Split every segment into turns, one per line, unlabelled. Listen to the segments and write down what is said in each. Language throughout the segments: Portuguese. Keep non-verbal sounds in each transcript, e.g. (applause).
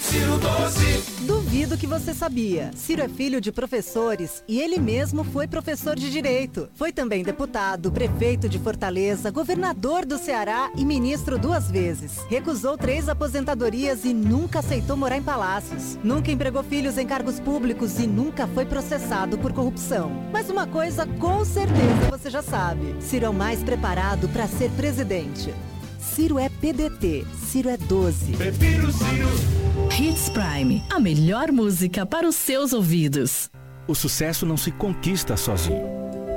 Ciro Doce. Duvido que você sabia. Ciro é filho de professores e ele mesmo foi professor de direito. Foi também deputado, prefeito de Fortaleza, governador do Ceará e ministro duas vezes. Recusou três aposentadorias e nunca aceitou morar em palácios. Nunca empregou filhos em cargos públicos e nunca foi processado por corrupção. Mas uma coisa com certeza você já sabe: Ciro é o mais preparado para ser presidente. Ciro é PDT. Ciro é 12.
Prefiro Ciro.
Hits Prime, a melhor música para os seus ouvidos.
O sucesso não se conquista sozinho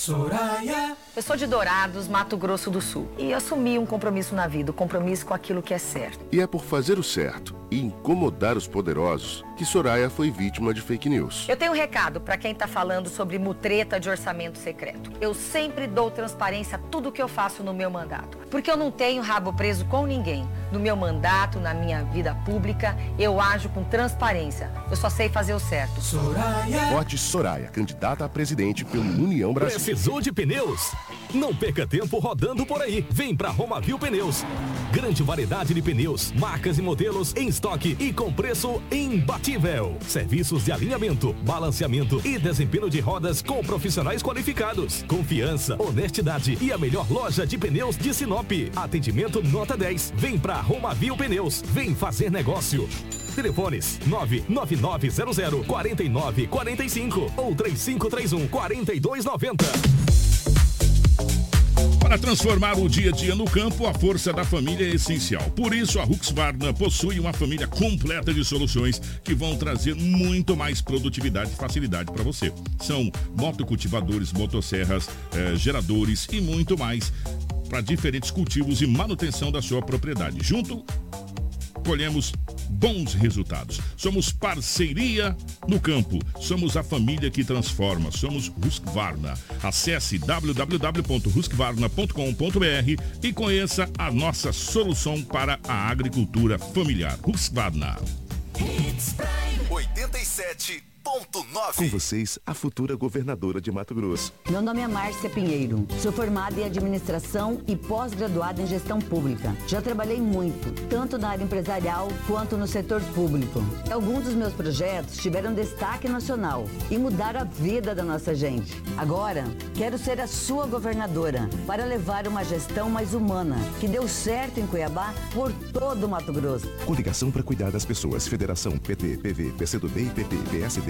Soraya. Eu sou de Dourados, Mato Grosso do Sul. E assumi um compromisso na vida, o um compromisso com aquilo que é certo.
E é por fazer o certo e incomodar os poderosos que Soraya foi vítima de fake news.
Eu tenho um recado para quem está falando sobre mutreta de orçamento secreto. Eu sempre dou transparência a tudo que eu faço no meu mandato. Porque eu não tenho rabo preso com ninguém. No meu mandato, na minha vida pública, eu ajo com transparência. Eu só sei fazer o certo.
Soraya. Vote Soraya, candidata a presidente pelo União Brasil.
Precisou de pneus? Não perca tempo rodando por aí. Vem pra Romavil Pneus. Grande variedade de pneus, marcas e modelos em estoque e com preço imbatível. Serviços de alinhamento, balanceamento e desempenho de rodas com profissionais qualificados. Confiança, honestidade e a melhor loja de pneus de Sinop. Atendimento nota 10. Vem pra Romavil Pneus. Vem fazer negócio. Telefones 99900 4945 ou 3531 4290.
Para transformar o dia a dia no campo, a força da família é essencial. Por isso, a Husqvarna possui uma família completa de soluções que vão trazer muito mais produtividade e facilidade para você. São motocultivadores, motosserras, eh, geradores e muito mais para diferentes cultivos e manutenção da sua propriedade. Junto colhemos bons resultados. Somos parceria no campo. Somos a família que transforma. Somos Husqvarna. Acesse www.husqvarna.com.br e conheça a nossa solução para a agricultura familiar. Husqvarna.
87
com vocês, a futura governadora de Mato Grosso.
Meu nome é Márcia Pinheiro. Sou formada em administração e pós-graduada em gestão pública. Já trabalhei muito, tanto na área empresarial quanto no setor público. Alguns dos meus projetos tiveram destaque nacional e mudaram a vida da nossa gente. Agora, quero ser a sua governadora para levar uma gestão mais humana, que deu certo em Cuiabá por todo o Mato Grosso.
Coligação para cuidar das pessoas. Federação PT, PV, PCdoB e PP, PSD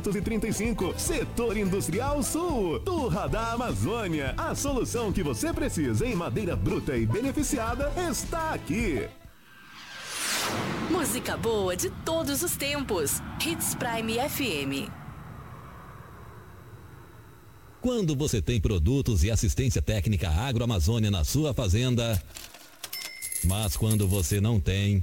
235, Setor Industrial Sul, Turra da Amazônia. A solução que você precisa em madeira bruta e beneficiada está aqui.
Música boa de todos os tempos. Hits Prime FM.
Quando você tem produtos e assistência técnica agroamazônia na sua fazenda, mas quando você não tem.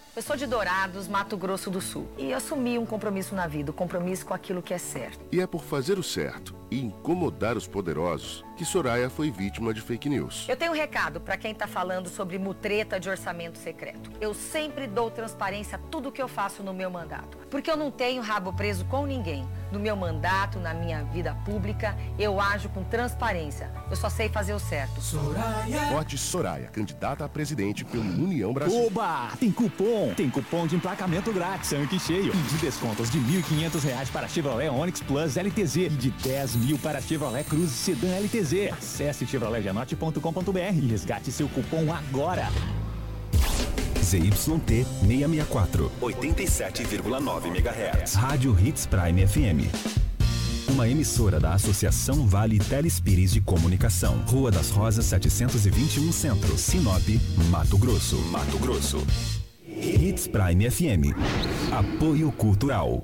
Eu sou de Dourados, Mato Grosso do Sul. E assumi um compromisso na vida, o um compromisso com aquilo que é certo.
E é por fazer o certo e incomodar os poderosos que Soraya foi vítima de fake news.
Eu tenho um recado para quem está falando sobre mutreta de orçamento secreto. Eu sempre dou transparência a tudo que eu faço no meu mandato. Porque eu não tenho rabo preso com ninguém. No meu mandato, na minha vida pública, eu ajo com transparência. Eu só sei fazer o certo.
Soraya. Vote Soraya, candidata a presidente pelo União Brasil.
Oba! Tem cupom! Tem cupom de emplacamento grátis, tanque cheio. E de descontos de R$ 1.500 para Chevrolet Onix Plus LTZ e de 10 mil para Chevrolet Cruze Sedan LTZ. Acesse chevroletjanote.com.br e resgate seu cupom agora.
ZYT 664, 87,9 MHz. Rádio Hits Prime FM. Uma emissora da Associação Vale Telespires de Comunicação. Rua das Rosas 721 Centro, Sinop, Mato Grosso. Mato Grosso. Hits Prime FM. Apoio Cultural.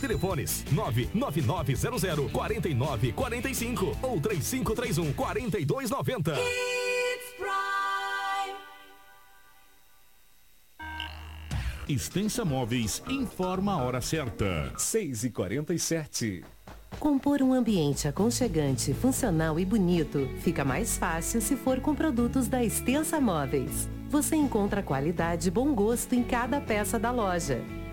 Telefones 99900 4945 ou 3531 4290.
Extensa Móveis informa a hora certa.
6 e 47
Compor um ambiente aconchegante, funcional e bonito fica mais fácil se for com produtos da Extensa Móveis. Você encontra qualidade e bom gosto em cada peça da loja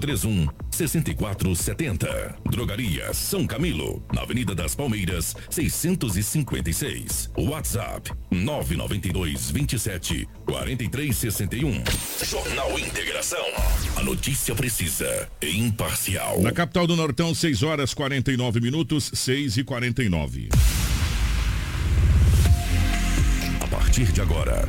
3531 6470. Drogaria São Camilo, na Avenida das Palmeiras, 656. WhatsApp 992 27 4361. Jornal Integração. A notícia precisa e imparcial.
Na capital do Nortão, 6 horas 49 minutos, 6 e 49.
A partir de agora,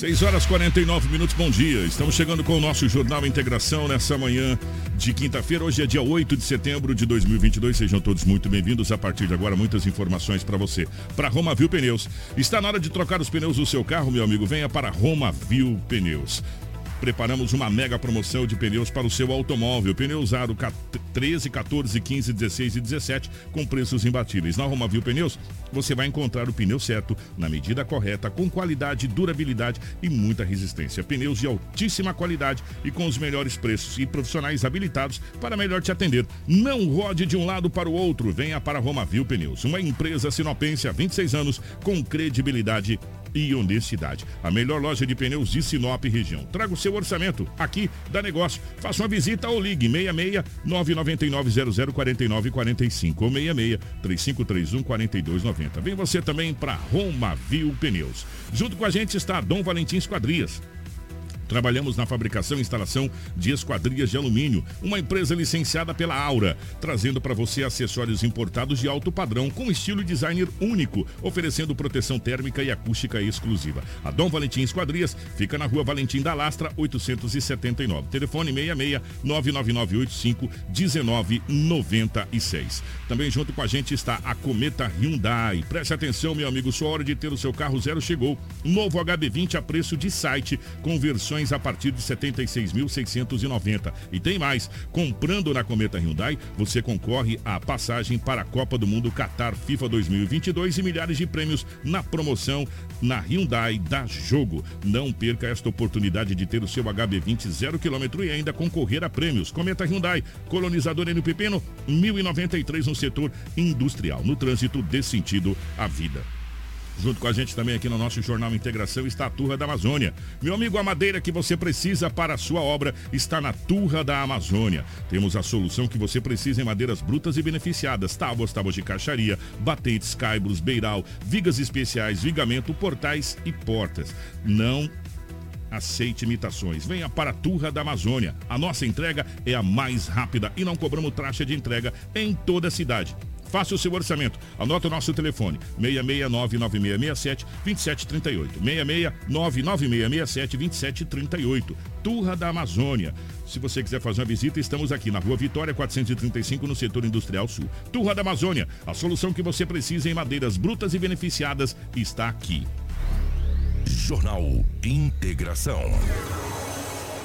6 horas 49 minutos, bom dia. Estamos chegando com o nosso Jornal Integração nessa manhã de quinta-feira. Hoje é dia 8 de setembro de 2022. Sejam todos muito bem-vindos. A partir de agora, muitas informações para você. Para Roma Viu Pneus. Está na hora de trocar os pneus do seu carro, meu amigo. Venha para Roma Viu Pneus preparamos uma mega promoção de pneus para o seu automóvel. Pneu usado 13, 14, 15, 16 e 17 com preços imbatíveis. Na Romavil Pneus, você vai encontrar o pneu certo, na medida correta, com qualidade, durabilidade e muita resistência. Pneus de altíssima qualidade e com os melhores preços e profissionais habilitados para melhor te atender. Não rode de um lado para o outro. Venha para Romavil Pneus, uma empresa sinopense há 26 anos com credibilidade e honestidade. A melhor loja de pneus de Sinop região. Traga o seu orçamento aqui da negócio. Faça uma visita ou ligue 66 999 0049 45 ou 66 3531 4290. Vem você também para Roma Viu Pneus. Junto com a gente está Dom Valentim Esquadrias Trabalhamos na fabricação e instalação de esquadrias de alumínio, uma empresa licenciada pela Aura, trazendo para você acessórios importados de alto padrão com estilo designer único, oferecendo proteção térmica e acústica exclusiva. A Dom Valentim Esquadrias fica na rua Valentim da Lastra, 879. Telefone 66 99985 1996. Também junto com a gente está a Cometa Hyundai. Preste atenção, meu amigo, sua hora de ter o seu carro zero chegou. Novo HB20 a preço de site, com versões a partir de 76.690. E tem mais, comprando na Cometa Hyundai, você concorre à passagem para a Copa do Mundo Qatar FIFA 2022 e milhares de prêmios na promoção na Hyundai da Jogo. Não perca esta oportunidade de ter o seu HB20 zero quilômetro e ainda concorrer a prêmios. Cometa Hyundai, colonizador no Pepino, 1093 no setor industrial. No trânsito, dê sentido à vida. Junto com a gente também aqui no nosso Jornal Integração está a Turra da Amazônia. Meu amigo, a madeira que você precisa para a sua obra está na Turra da Amazônia. Temos a solução que você precisa em madeiras brutas e beneficiadas, tábuas, tábuas de caixaria, batentes, caibros, beiral, vigas especiais, vigamento, portais e portas. Não aceite imitações. Venha para a Turra da Amazônia. A nossa entrega é a mais rápida e não cobramos taxa de entrega em toda a cidade. Faça o seu orçamento. Anota o nosso telefone: 66996672738. 66996672738. Turra da Amazônia. Se você quiser fazer uma visita, estamos aqui na Rua Vitória 435, no setor industrial sul. Turra da Amazônia. A solução que você precisa em madeiras brutas e beneficiadas está aqui.
Jornal Integração.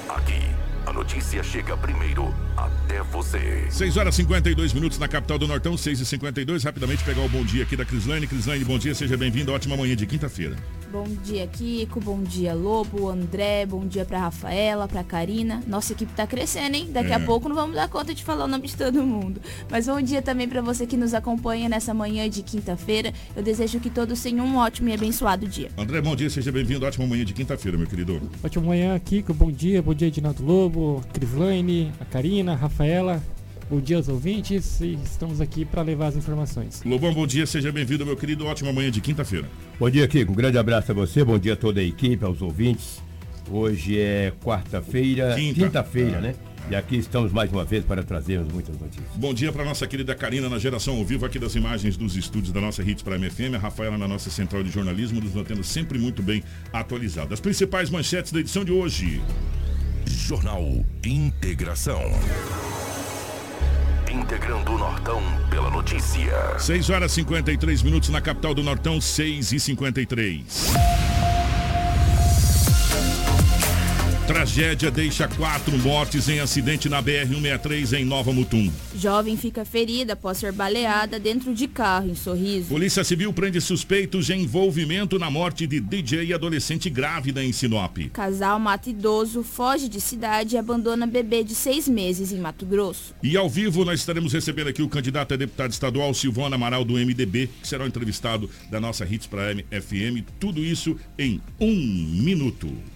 Aqui a notícia chega primeiro até você.
6 horas e 52 minutos na capital do Nortão, 6 e 52 Rapidamente pegar o bom dia aqui da Crislane. Crislane, bom dia, seja bem-vindo. Ótima manhã de quinta-feira.
Bom dia, Kiko. Bom dia, Lobo, André. Bom dia pra Rafaela, pra Karina. Nossa equipe tá crescendo, hein? Daqui é. a pouco não vamos dar conta de falar o nome de todo mundo. Mas bom dia também para você que nos acompanha nessa manhã de quinta-feira. Eu desejo que todos tenham um ótimo e abençoado dia.
André, bom dia, seja bem-vindo. Ótima manhã de quinta-feira, meu querido.
Ótima manhã, Kiko. Bom dia. Bom dia, Edinaldo Lobo, Crislaine, a Karina, a Rafaela. Bom dia aos ouvintes e estamos aqui para levar as informações.
Lobão, bom dia, seja bem-vindo, meu querido. Ótima manhã de quinta-feira.
Bom dia, Kiko. Um grande abraço a você, bom dia a toda a equipe, aos ouvintes. Hoje é quarta-feira, quinta-feira, Quinta. né? E aqui estamos mais uma vez para trazermos muitas notícias.
Bom dia para nossa querida Karina na geração ao vivo aqui das imagens dos estúdios da nossa Hits para a MFM, a Rafaela na nossa central de jornalismo, nos mantendo sempre muito bem atualizado. As principais manchetes da edição de hoje.
Jornal Integração integrando o Nortão pela notícia.
6 horas e 53 minutos na capital do Nortão, 6 e 53. Tragédia deixa quatro mortes em acidente na BR-163 em Nova Mutum.
Jovem fica ferida após ser baleada dentro de carro em Sorriso.
Polícia Civil prende suspeitos de envolvimento na morte de DJ adolescente grávida em Sinop.
Casal mata idoso, foge de cidade e abandona bebê de seis meses em Mato Grosso.
E ao vivo nós estaremos recebendo aqui o candidato a deputado estadual Silvana Amaral do MDB, que será o entrevistado da nossa Hits para FM. Tudo isso em um minuto.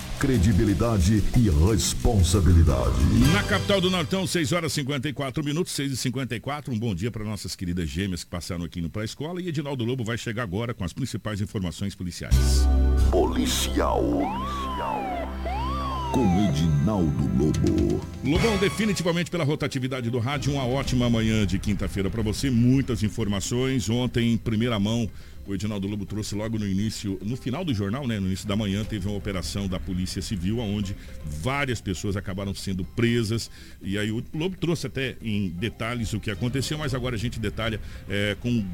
credibilidade e responsabilidade.
Na capital do Nortão, 6 horas e 54 minutos, 6 e 54 Um bom dia para nossas queridas gêmeas que passaram aqui no pré-escola. E Edinaldo Lobo vai chegar agora com as principais informações policiais.
Policial. Policial. Com Edinaldo Lobo.
Lobão, definitivamente pela rotatividade do rádio, uma ótima manhã de quinta-feira para você. Muitas informações. Ontem, em primeira mão, o Edinaldo Lobo trouxe logo no início, no final do jornal, né, no início da manhã, teve uma operação da Polícia Civil, onde várias pessoas acabaram sendo presas. E aí o Lobo trouxe até em detalhes o que aconteceu, mas agora a gente detalha é, com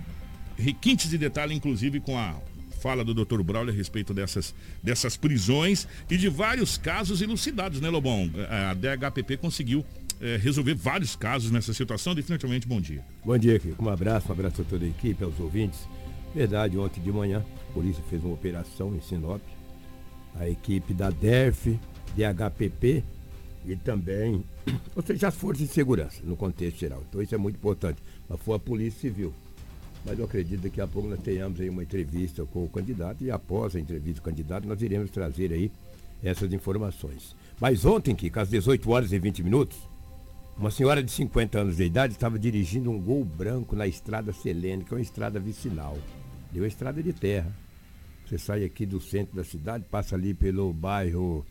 requintes de detalhe, inclusive com a fala do Dr. Braulio a respeito dessas, dessas prisões e de vários casos elucidados, né, Lobão? A DHPP conseguiu é, resolver vários casos nessa situação. Definitivamente, bom dia.
Bom dia, Kiko. Um abraço, um abraço a toda a equipe, aos ouvintes. Verdade, ontem de manhã, a polícia fez uma operação em Sinop. A equipe da DERF, DHPP e também, (clears throat) ou seja, as forças de segurança no contexto geral. Então isso é muito importante. Mas foi a Polícia Civil. Mas eu acredito que daqui a pouco nós tenhamos aí uma entrevista com o candidato e após a entrevista com o candidato nós iremos trazer aí essas informações. Mas ontem, que às 18 horas e 20 minutos, uma senhora de 50 anos de idade estava dirigindo um gol branco na estrada Selene, que é uma estrada vicinal. Deu a estrada de terra. Você sai aqui do centro da cidade, passa ali pelo bairro,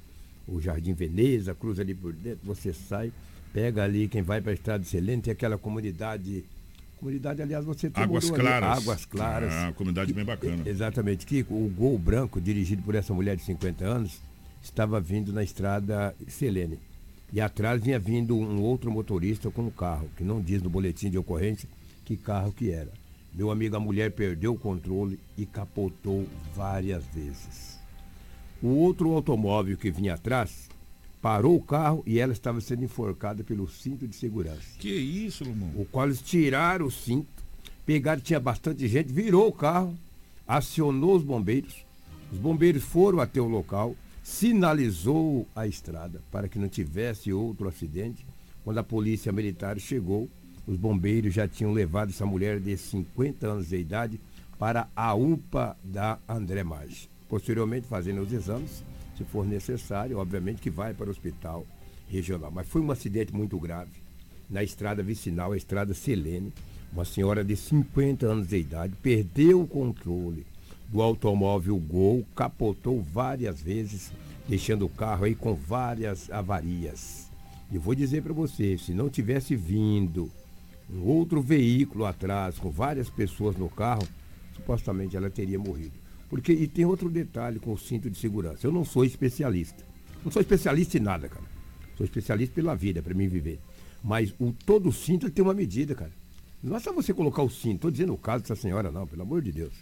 o Jardim Veneza, cruza ali por dentro, você sai, pega ali quem vai para a estrada de Selene, tem aquela comunidade. Comunidade, aliás, você tem
Águas Claras.
Ali, Águas Claras.
Ah, comunidade bem bacana.
Exatamente. Que o gol branco, dirigido por essa mulher de 50 anos, estava vindo na estrada Selene. E atrás vinha vindo um outro motorista com um carro, que não diz no boletim de ocorrência que carro que era. Meu amigo, a mulher perdeu o controle e capotou várias vezes. O outro automóvel que vinha atrás parou o carro e ela estava sendo enforcada pelo cinto de segurança.
Que isso, irmão?
O qual eles tiraram o cinto, pegaram, tinha bastante gente, virou o carro, acionou os bombeiros. Os bombeiros foram até o local, sinalizou a estrada para que não tivesse outro acidente. Quando a polícia militar chegou, os bombeiros já tinham levado essa mulher de 50 anos de idade para a UPA da André Maggi. Posteriormente, fazendo os exames, se for necessário, obviamente que vai para o hospital regional. Mas foi um acidente muito grave na estrada vicinal, a estrada Selene. Uma senhora de 50 anos de idade perdeu o controle do automóvel Gol, capotou várias vezes, deixando o carro aí com várias avarias. E vou dizer para você, se não tivesse vindo outro veículo atrás, com várias pessoas no carro, supostamente ela teria morrido. Porque, e tem outro detalhe com o cinto de segurança. Eu não sou especialista. Não sou especialista em nada, cara. Sou especialista pela vida, para mim viver. Mas o todo cinto tem uma medida, cara. Não é só você colocar o cinto. Estou dizendo o caso dessa senhora, não, pelo amor de Deus.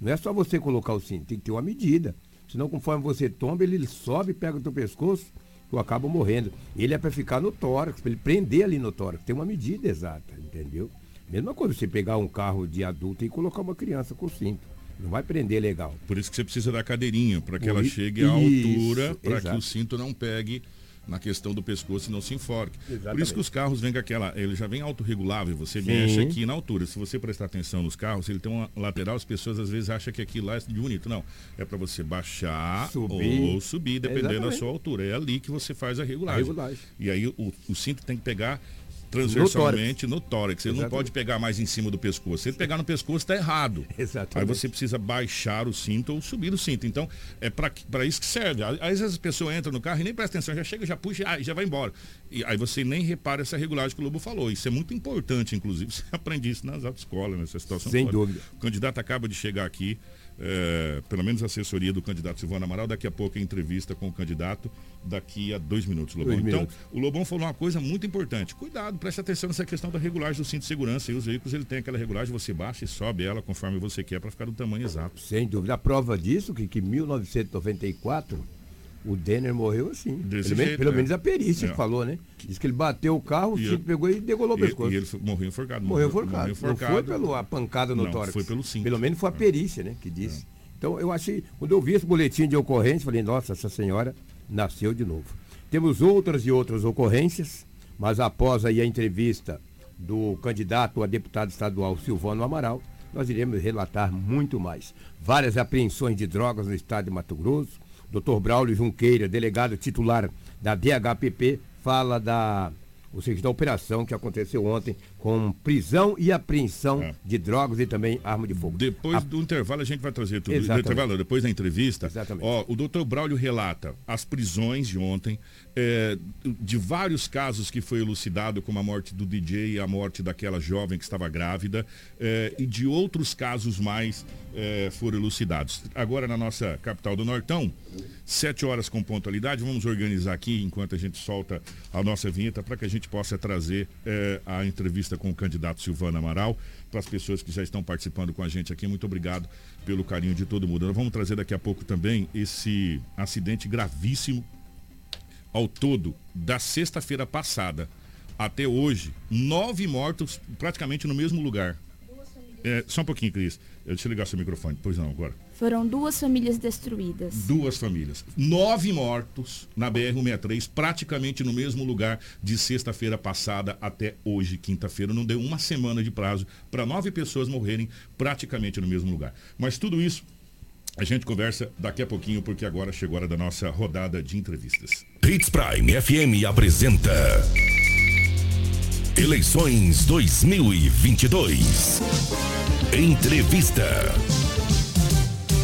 Não é só você colocar o cinto, tem que ter uma medida. Senão, conforme você tomba, ele sobe, pega o teu pescoço eu acabo morrendo. Ele é para ficar no tórax, para ele prender ali no tórax. Tem uma medida exata, entendeu? Mesma coisa, você pegar um carro de adulto e colocar uma criança com cinto. Não vai prender legal.
Por isso que você precisa da cadeirinha, para que ela chegue à altura, para que o cinto não pegue na questão do pescoço e não se enforque. Exatamente. Por isso que os carros vêm com aquela. Ele já vem autorregulável, você Sim. mexe aqui na altura. Se você prestar atenção nos carros, ele tem uma lateral, as pessoas às vezes acham que aquilo lá é de bonito. Não. É para você baixar subir. ou subir, dependendo Exatamente. da sua altura. É ali que você faz a regulagem. A regulagem. E aí o, o cinto tem que pegar transversalmente no tórax. No tórax. Ele não pode pegar mais em cima do pescoço. Se ele pegar no pescoço, está errado. (laughs) Exatamente. Aí você precisa baixar o cinto ou subir o cinto. Então, é para isso que serve. Às vezes a pessoa entra no carro e nem presta atenção, já chega, já puxa e já vai embora. E aí você nem repara essa regulagem que o Lobo falou. Isso é muito importante, inclusive. (laughs) Você aprende isso nas autoescolas, nessa situação.
Sem dúvida.
O candidato acaba de chegar aqui é, pelo menos a assessoria do candidato Silvano Amaral, daqui a pouco a entrevista com o candidato, daqui a dois minutos, Lobão. Dois então, minutos. o Lobão falou uma coisa muito importante. Cuidado, preste atenção nessa questão da regulagem do cinto de segurança. E os veículos, ele tem aquela regulagem, você baixa e sobe ela conforme você quer para ficar do tamanho exato.
Sem dúvida. A prova disso, que em 1994, O Denner morreu assim.
Desse
Pelo, menos-
jeito,
pelo
é.
menos a perícia
É.
que falou, né? Diz que ele bateu o carro, o
ele-
pegou e degolou o pescoço.
e ele morreu enforcado.
Morreu enforcado. Não foi pela pancada no
Não,
tórax.
foi pelo cinto.
Pelo menos foi a perícia, né? Que disse. Então eu achei, quando eu vi esse boletim de ocorrência, falei, nossa, essa senhora nasceu de novo. Temos outras e outras ocorrências, mas após aí a entrevista do candidato a deputado estadual Silvano Amaral, nós iremos relatar muito mais. Várias apreensões de drogas no estado de Mato Grosso. Dr. Braulio Junqueira, delegado titular da DHPP, fala da, ou seja, da operação que aconteceu ontem com prisão e apreensão de drogas e também arma de fogo.
Depois do intervalo a gente vai trazer tudo. Do
Exatamente.
intervalo, depois da entrevista.
Exatamente.
Ó, o doutor Braulio relata as prisões de ontem, é, de vários casos que foi elucidado, como a morte do DJ e a morte daquela jovem que estava grávida, é, e de outros casos mais é, foram elucidados. Agora na nossa capital do Nortão, sete horas com pontualidade, vamos organizar aqui enquanto a gente solta a nossa vinheta para que a gente possa trazer é, a entrevista com o candidato Silvano Amaral para as pessoas que já estão participando com a gente aqui. Muito obrigado pelo carinho de todo mundo. Nós vamos trazer daqui a pouco também esse acidente gravíssimo ao todo da sexta-feira passada até hoje, nove mortos praticamente no mesmo lugar. É, só um pouquinho, Cris. Deixa eu ligar seu microfone. Pois não, agora.
Foram duas famílias destruídas.
Duas famílias. Nove mortos na BR-163, praticamente no mesmo lugar de sexta-feira passada até hoje, quinta-feira. Não deu uma semana de prazo para nove pessoas morrerem praticamente no mesmo lugar. Mas tudo isso a gente conversa daqui a pouquinho, porque agora chegou a hora da nossa rodada de entrevistas.
Hits Prime FM apresenta Eleições 2022. Entrevista.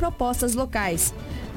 propostas locais.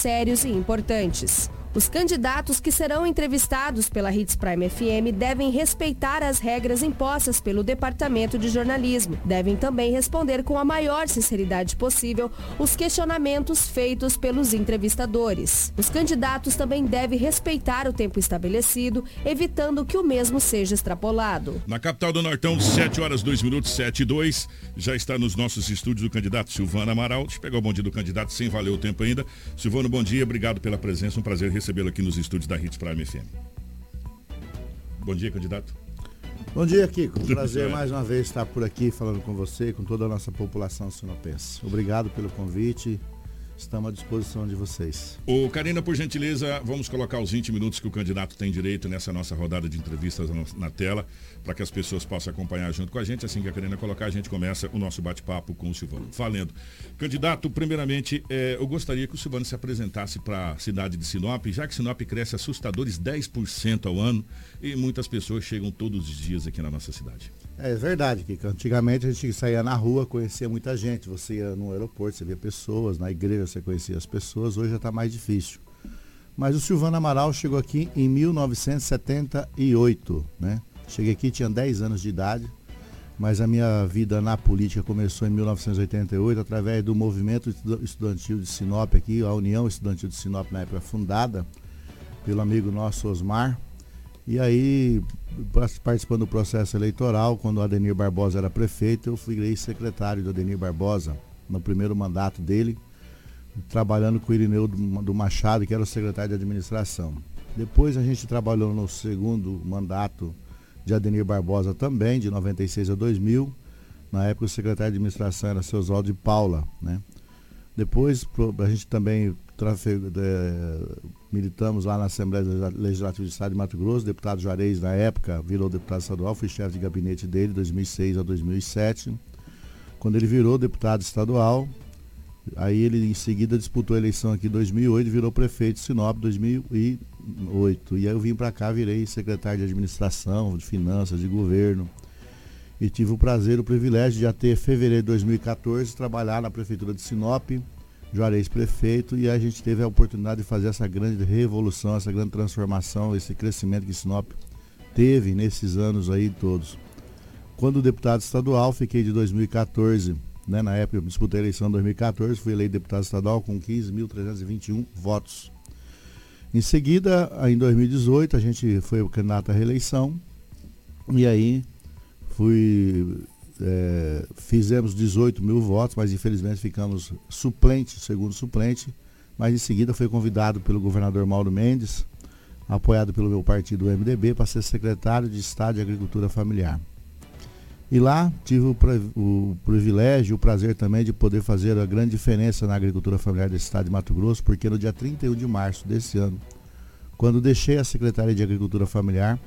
sérios e importantes. Os candidatos que serão entrevistados pela Hits Prime FM devem respeitar as regras impostas pelo Departamento de Jornalismo. Devem também responder com a maior sinceridade possível os questionamentos feitos pelos entrevistadores. Os candidatos também devem respeitar o tempo estabelecido, evitando que o mesmo seja extrapolado.
Na capital do Nortão, 7 horas 2 minutos, 7 e 2. Já está nos nossos estúdios o candidato Silvano Amaral. Deixa eu pegar o bom dia do candidato sem valer o tempo ainda. Silvano, bom dia, obrigado pela presença. Um prazer recebê-lo aqui nos estúdios da Hits Prime FM. Bom dia, candidato.
Bom dia, Kiko. (laughs) Prazer
É.
mais uma vez estar por aqui falando com você e com toda a nossa população sinopense. Obrigado pelo convite. Estamos à disposição de vocês.
Ô, Karina, por gentileza, vamos colocar os 20 minutos que o candidato tem direito nessa nossa rodada de entrevistas na- tela, para que as pessoas possam acompanhar junto com a gente. Assim que a Karina colocar, a gente começa o nosso bate-papo com o Silvano. Valendo. Candidato, primeiramente, eh, eu gostaria que o Silvano se apresentasse para a cidade de Sinop, já que Sinop cresce assustadores 10% ao ano e muitas pessoas chegam todos os dias aqui na nossa cidade.
É verdade, Kiko. Antigamente a gente saía na rua, conhecia muita gente. Você ia no aeroporto, você via pessoas, na igreja você conhecia as pessoas, hoje já está mais difícil. Mas o Silvano Amaral chegou aqui em 1978, né? Cheguei aqui, tinha 10 anos de idade, mas a minha vida na política começou em 1988 através do movimento estu- estudantil de Sinop aqui, a União Estudantil de Sinop na época fundada pelo amigo nosso Osmar. E aí, participando do processo eleitoral, quando o Adenir Barbosa era prefeito, eu fui secretário do Adenir Barbosa no primeiro mandato dele, trabalhando com o Irineu do do Machado, que era o secretário de administração. Depois a gente trabalhou no segundo mandato de Adenir Barbosa também, de 96 a 2000. Na época o secretário de administração era seu Oswaldo de Paula, né? Depois a gente também trafe- eh, militamos lá na Assembleia Legislativa do Estado de Mato Grosso, deputado Juarez, na época, virou deputado estadual, fui chefe de gabinete dele, 2006 a 2007. Quando ele virou deputado estadual, aí ele em seguida disputou a eleição aqui em 2008 e virou prefeito de Sinop em 2008. E aí eu vim para cá, virei secretário de administração, de finanças, de governo. E tive o prazer, o privilégio de até fevereiro de 2014 trabalhar na prefeitura de Sinop, Juarez prefeito, e a gente teve a oportunidade de fazer essa grande revolução, essa grande transformação, esse crescimento que Sinop teve nesses anos aí todos. Quando deputado estadual, fiquei de 2014, né, na época eu disputei a eleição em 2014, fui eleito deputado estadual com 15.321 votos. Em seguida, em 2018, a gente foi candidato à reeleição, e aí fui é, fizemos 18 mil votos, mas infelizmente ficamos suplente, segundo suplente. Mas em seguida foi convidado pelo governador Mauro Mendes, apoiado pelo meu partido MDB, para ser secretário de Estado de Agricultura Familiar. E lá tive o, o privilégio, o prazer também de poder fazer a grande diferença na agricultura familiar desse estado de Mato Grosso, porque no dia 31 de março desse ano, quando deixei a Secretaria de Agricultura Familiar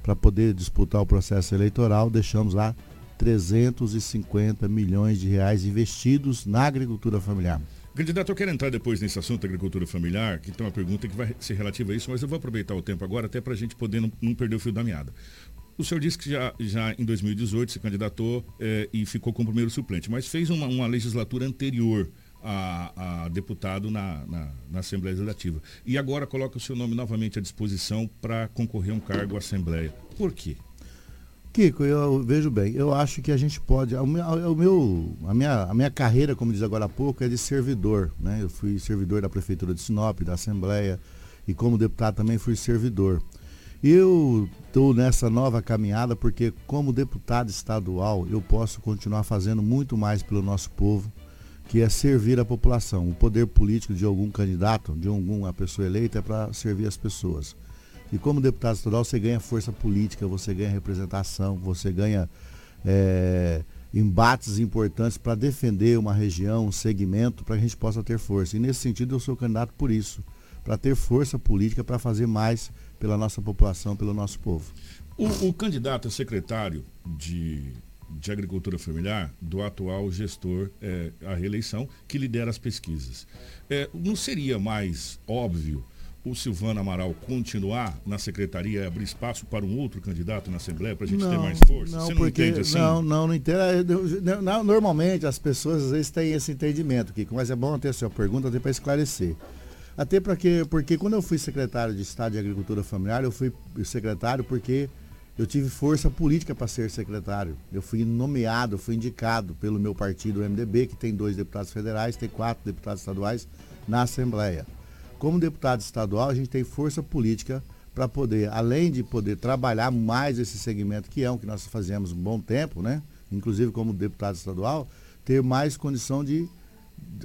para poder disputar o processo eleitoral, deixamos lá 350 milhões de reais investidos na agricultura familiar.
Candidato, eu quero entrar depois nesse assunto da agricultura familiar, que tem uma pergunta que vai ser relativa a isso, mas eu vou aproveitar o tempo agora até para a gente poder não, não, perder o fio da meada. O senhor disse que já, já em 2018 se candidatou eh, e ficou como primeiro suplente, mas fez uma, uma legislatura anterior a, a deputado na, na, na, Assembleia Legislativa. E agora coloca o seu nome novamente à disposição para concorrer a um cargo à Assembleia. Por quê?
Kiko, eu vejo bem, eu acho que a gente pode. O meu, a, minha, a minha carreira, como diz agora há pouco, é de servidor. Né? Eu fui servidor da Prefeitura de Sinop, da Assembleia, e como deputado também fui servidor. Eu estou nessa nova caminhada porque, como deputado estadual, eu posso continuar fazendo muito mais pelo nosso povo, que é servir a população. O poder político de algum candidato, de alguma pessoa eleita, é para servir as pessoas. E como deputado estadual, você ganha força política, você ganha representação, você ganha é, embates importantes para defender uma região, um segmento, para que a gente possa ter força. E nesse sentido, eu sou candidato por isso, para ter força política, para fazer mais pela nossa população, pelo nosso povo.
O, o candidato a secretário de, de Agricultura Familiar do atual gestor é, a reeleição, que lidera as pesquisas. É, não seria mais óbvio o Silvano Amaral continuar na secretaria e abrir espaço para um outro candidato na Assembleia para a gente
não,
ter mais força?
Não, Você não porque, entende assim? Não, não, não entendo. É, normalmente as pessoas às vezes têm esse entendimento, Kiko, mas é bom ter a sua pergunta até para esclarecer. Até porque, porque quando eu fui secretário de Estado de Agricultura Familiar, eu fui secretário porque eu tive força política para ser secretário. Eu fui nomeado, fui indicado pelo meu partido, o MDB, que tem dois deputados federais, tem quatro deputados estaduais na Assembleia. Como deputado estadual, a gente tem força política para poder, além de poder trabalhar mais esse segmento, que é um que nós fazemos um bom tempo, né? Inclusive como deputado estadual, ter mais condição de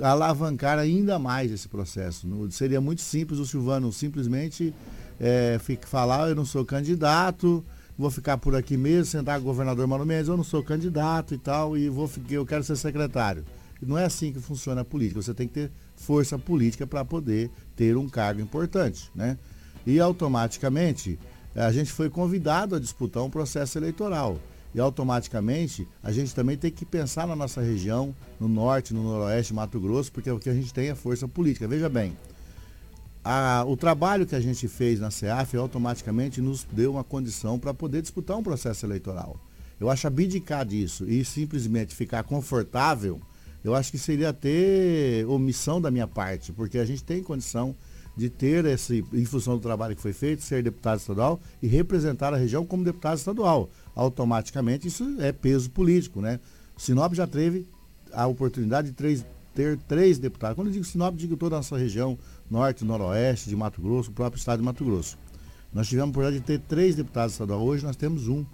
alavancar ainda mais esse processo. Seria muito simples o Silvano simplesmente é, fique, falar, eu não sou candidato, vou ficar por aqui mesmo, sentar com o governador Mano Mendes, eu não sou candidato e tal, e vou, eu quero ser secretário. Não é assim que funciona a política. Você tem que ter força política para poder ter um cargo importante, né? E automaticamente a gente foi convidado a disputar um processo eleitoral. E automaticamente a gente também tem que pensar na nossa região, no norte, no noroeste, Mato Grosso, porque o que a gente tem é força política. Veja bem, a, o trabalho que a gente fez na CEAF automaticamente nos deu uma condição para poder disputar um processo eleitoral. Eu acho abdicar disso e simplesmente ficar confortável eu acho que seria até omissão da minha parte, porque a gente tem condição de ter esse, em função do trabalho que foi feito, ser deputado estadual e representar a região como deputado estadual. Automaticamente isso é peso político, né? Sinop já teve a oportunidade de três, ter três deputados. Quando eu digo Sinop, digo toda a nossa região, norte, noroeste, de Mato Grosso, o próprio estado de Mato Grosso. Nós tivemos a oportunidade de ter três deputados estaduais. Hoje nós temos um.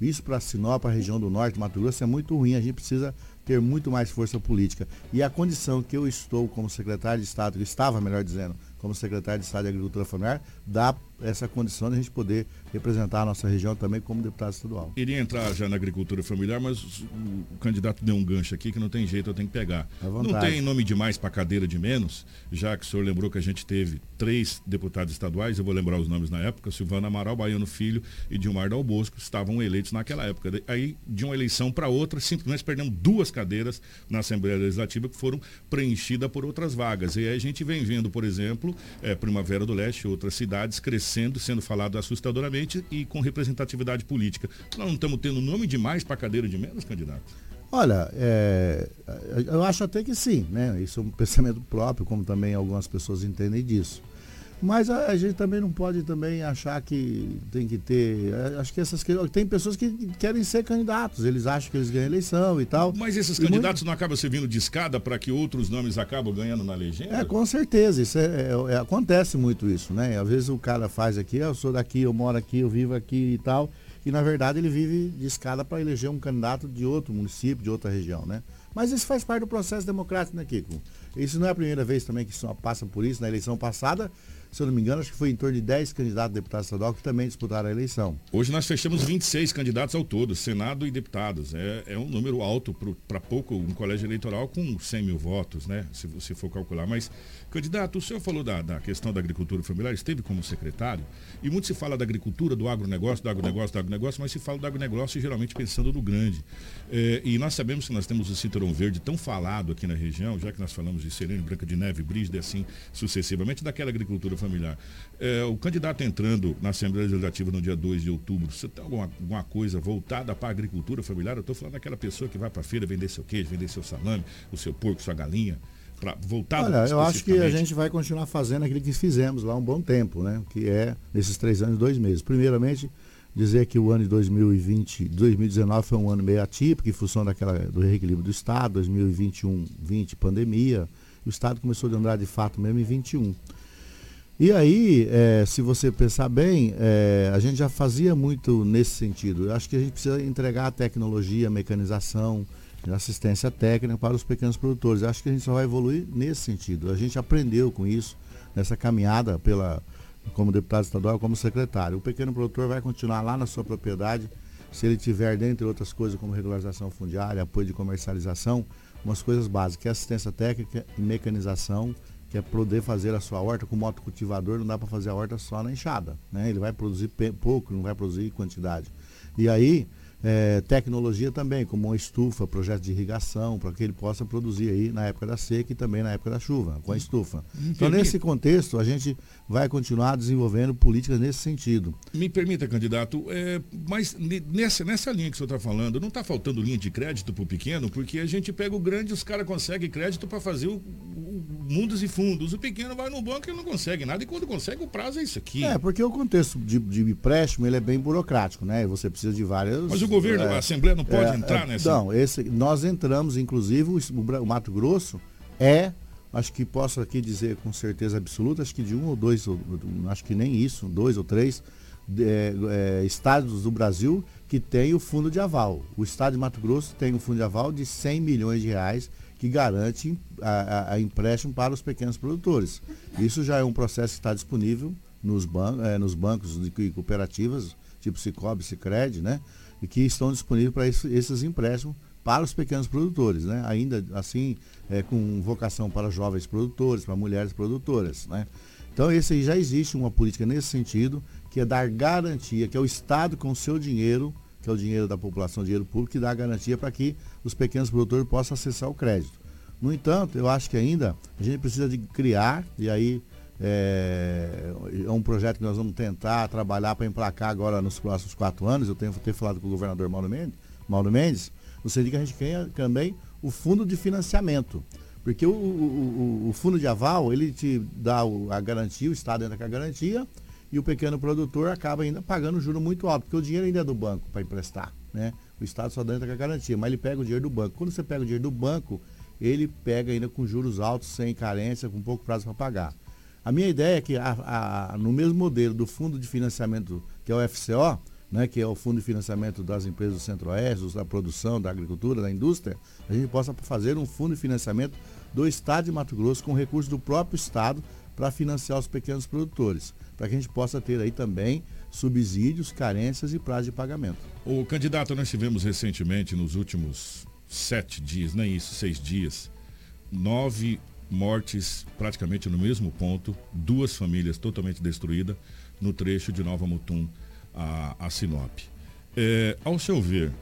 Isso para Sinop, a região do norte, Mato Grosso, é muito ruim. A gente precisa ter muito mais força política. E a condição que eu estou como secretário de Estado, que estava, melhor dizendo, como secretário de Estado de Agricultura Familiar, dá essa condição de a gente poder representar a nossa região também como deputado estadual.
Iria entrar já na agricultura familiar, mas o candidato deu um gancho aqui que não tem jeito, eu tenho que pegar. Não tem nome demais para cadeira de menos, já que o senhor lembrou que a gente teve três deputados estaduais, eu vou lembrar os nomes na época, Silvana Amaral, Baiano Filho e Dilmar Dal Bosco, estavam eleitos naquela época. Aí, de uma eleição para outra, simplesmente perdemos duas cadeiras na Assembleia Legislativa que foram preenchidas por outras vagas. E aí a gente vem vendo, por exemplo, é, Primavera do Leste e outras cidades crescendo, sendo falado assustadoramente e com representatividade política. Nós não estamos tendo nome demais para cadeira de menos, candidato?
Olha, é, eu acho até que sim, né? Isso é um (laughs) pensamento próprio, como também algumas pessoas entendem disso. Mas a, a, gente também não pode também achar que tem que ter. É, acho que essas tem pessoas que querem ser candidatos, eles acham que eles ganham eleição e tal.
Mas esses e candidatos muito... não acabam servindo de escada para que outros nomes acabam ganhando na legenda?
É, com certeza. Isso é, é, é, acontece muito isso, né? Às vezes o cara faz aqui, eu sou daqui, eu moro aqui, eu vivo aqui e tal. E na verdade ele vive de escada para eleger um candidato de outro município, de outra região, né? Mas isso faz parte do processo democrático, né, Kiko? Isso não é a primeira vez também que passa por isso. Na eleição passada, se eu não me engano, acho que foi em torno de 10 candidatos a deputado estadual que também disputaram a eleição.
Hoje nós fechamos 26 candidatos ao todo, Senado e deputados. É, é um número alto para pouco, um colégio eleitoral com 100 mil votos, né? Se você for calcular. Mas, candidato, o senhor falou da, da questão da agricultura familiar, esteve como secretário, e muito se fala da agricultura, do agronegócio, do agronegócio, do agronegócio, mas se fala do agronegócio geralmente pensando no grande. É, e nós sabemos que nós temos o cinturão verde tão falado aqui na região, já que nós falamos de Serene, Branca de Neve, Brígida e assim sucessivamente, daquela agricultura familiar. É, o candidato entrando na Assembleia Legislativa no dia 2 de outubro, você tem alguma, alguma coisa voltada para a agricultura familiar? Eu estou falando daquela pessoa que vai para a feira vender seu queijo, vender seu salame, o seu porco, sua galinha. Pra, voltado
Olha, eu acho que a gente vai continuar fazendo aquilo que fizemos lá um bom tempo, né? Que é nesses três anos, dois meses. Primeiramente, dizer que o ano de 2020, 2019 foi um ano meio atípico em função daquela, do reequilíbrio do Estado, 2021, 20 pandemia. O Estado começou a andar de fato mesmo em 21. E aí, é, se você pensar bem, é, a gente já fazia muito nesse sentido. Eu acho que a gente precisa entregar a tecnologia, a mecanização, assistência técnica para os pequenos produtores. Acho que a gente só vai evoluir nesse sentido. A gente aprendeu com isso, nessa caminhada pela, como deputado estadual, como secretário. O pequeno produtor vai continuar lá na sua propriedade, se ele tiver, dentre outras coisas, como regularização fundiária, apoio de comercialização, umas coisas básicas, que é assistência técnica e mecanização que é poder fazer a sua horta com motocultivador, não dá para fazer a horta só na enxada. Né? Ele vai produzir pouco, não vai produzir quantidade. E aí, é, tecnologia também, como uma estufa, projeto de irrigação, para que ele possa produzir aí na época da seca e também na época da chuva, com a estufa. Então, nesse contexto, a gente vai continuar desenvolvendo políticas nesse sentido.
Me permita, candidato, é, mas nessa, nessa linha que o senhor está falando, não está faltando linha de crédito para o pequeno, porque a gente pega o grande e os caras conseguem crédito para fazer o, o, mundos e fundos. O pequeno vai no banco e não consegue nada, e quando consegue, o prazo é isso aqui.
É, porque o contexto de, de empréstimo ele é bem burocrático, né? Você precisa de várias.
Mas o governo, é, a Assembleia não pode é, entrar nessa?
Não, esse, nós entramos, inclusive, o, o Mato Grosso é acho que posso aqui dizer com certeza absoluta, acho que de um ou dois, acho que nem isso, dois ou três é, é, estados do Brasil que tem o fundo de aval. O estado de Mato Grosso tem um fundo de aval de 100 milhões de reais que garante a, a, a empréstimo para os pequenos produtores. Isso já é um processo que está disponível nos, ban é, nos bancos de cooperativas, tipo Cicobi, Cicred, né? E que estão disponíveis para esses empréstimos para os pequenos produtores, né? ainda assim é, com vocação para jovens produtores, para mulheres produtoras. Né? Então esse aí já existe uma política nesse sentido, que é dar garantia, que é o Estado com o seu dinheiro, que é o dinheiro da população, dinheiro público, que dá garantia para que os pequenos produtores possam acessar o crédito. No entanto, eu acho que ainda a gente precisa de criar, e aí é, é, um projeto que nós vamos tentar trabalhar para emplacar agora nos próximos quatro anos. Eu tenho ter falado com o governador Mauro Mendes, Mauro Mendes no que a gente quer também o fundo de financiamento. Porque o, o, o, fundo de aval, ele te dá a garantia, o Estado entra com a garantia, e o pequeno produtor acaba ainda pagando um juro muito alto, porque o dinheiro ainda é do banco para emprestar. Né? O Estado só entra com a garantia, mas ele pega o dinheiro do banco. Quando você pega o dinheiro do banco, ele pega ainda com juros altos, sem carência, com pouco prazo para pagar. A minha ideia é que a, a, no mesmo modelo do fundo de financiamento, que é o FCO, né, que é o Fundo de Financiamento das Empresas do Centro-Oeste, da produção, da agricultura, da indústria, a gente possa fazer um fundo de financiamento do Estado de Mato Grosso com recursos do próprio Estado para financiar os pequenos produtores, para que a gente possa ter aí também subsídios, carências e prazo de pagamento.
O candidato, nós tivemos recentemente, nos últimos sete dias, nem isso, seis dias, nove mortes praticamente no mesmo ponto, duas famílias totalmente destruídas no trecho de Nova Mutum a, a Sinop. É, ao seu ver,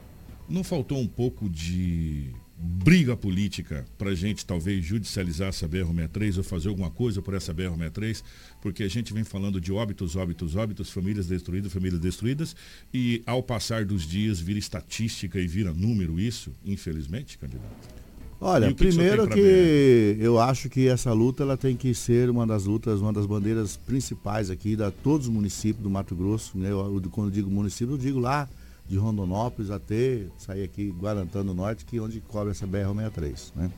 não faltou um pouco de briga política para a gente talvez judicializar essa BR-63 ou fazer alguma coisa por essa BR-63, porque a gente vem falando de óbitos, óbitos, óbitos, famílias destruídas, famílias destruídas, e ao passar dos dias vira estatística e vira número isso, infelizmente, candidato?
Olha, que primeiro que, que eu acho que essa luta ela tem que ser uma das lutas, uma das bandeiras principais aqui da todos os municípios do Mato Grosso. Né? Eu, quando digo município, eu digo lá de Rondonópolis até sair aqui Guarantã do Norte, que é onde cobre essa BR-63. Né?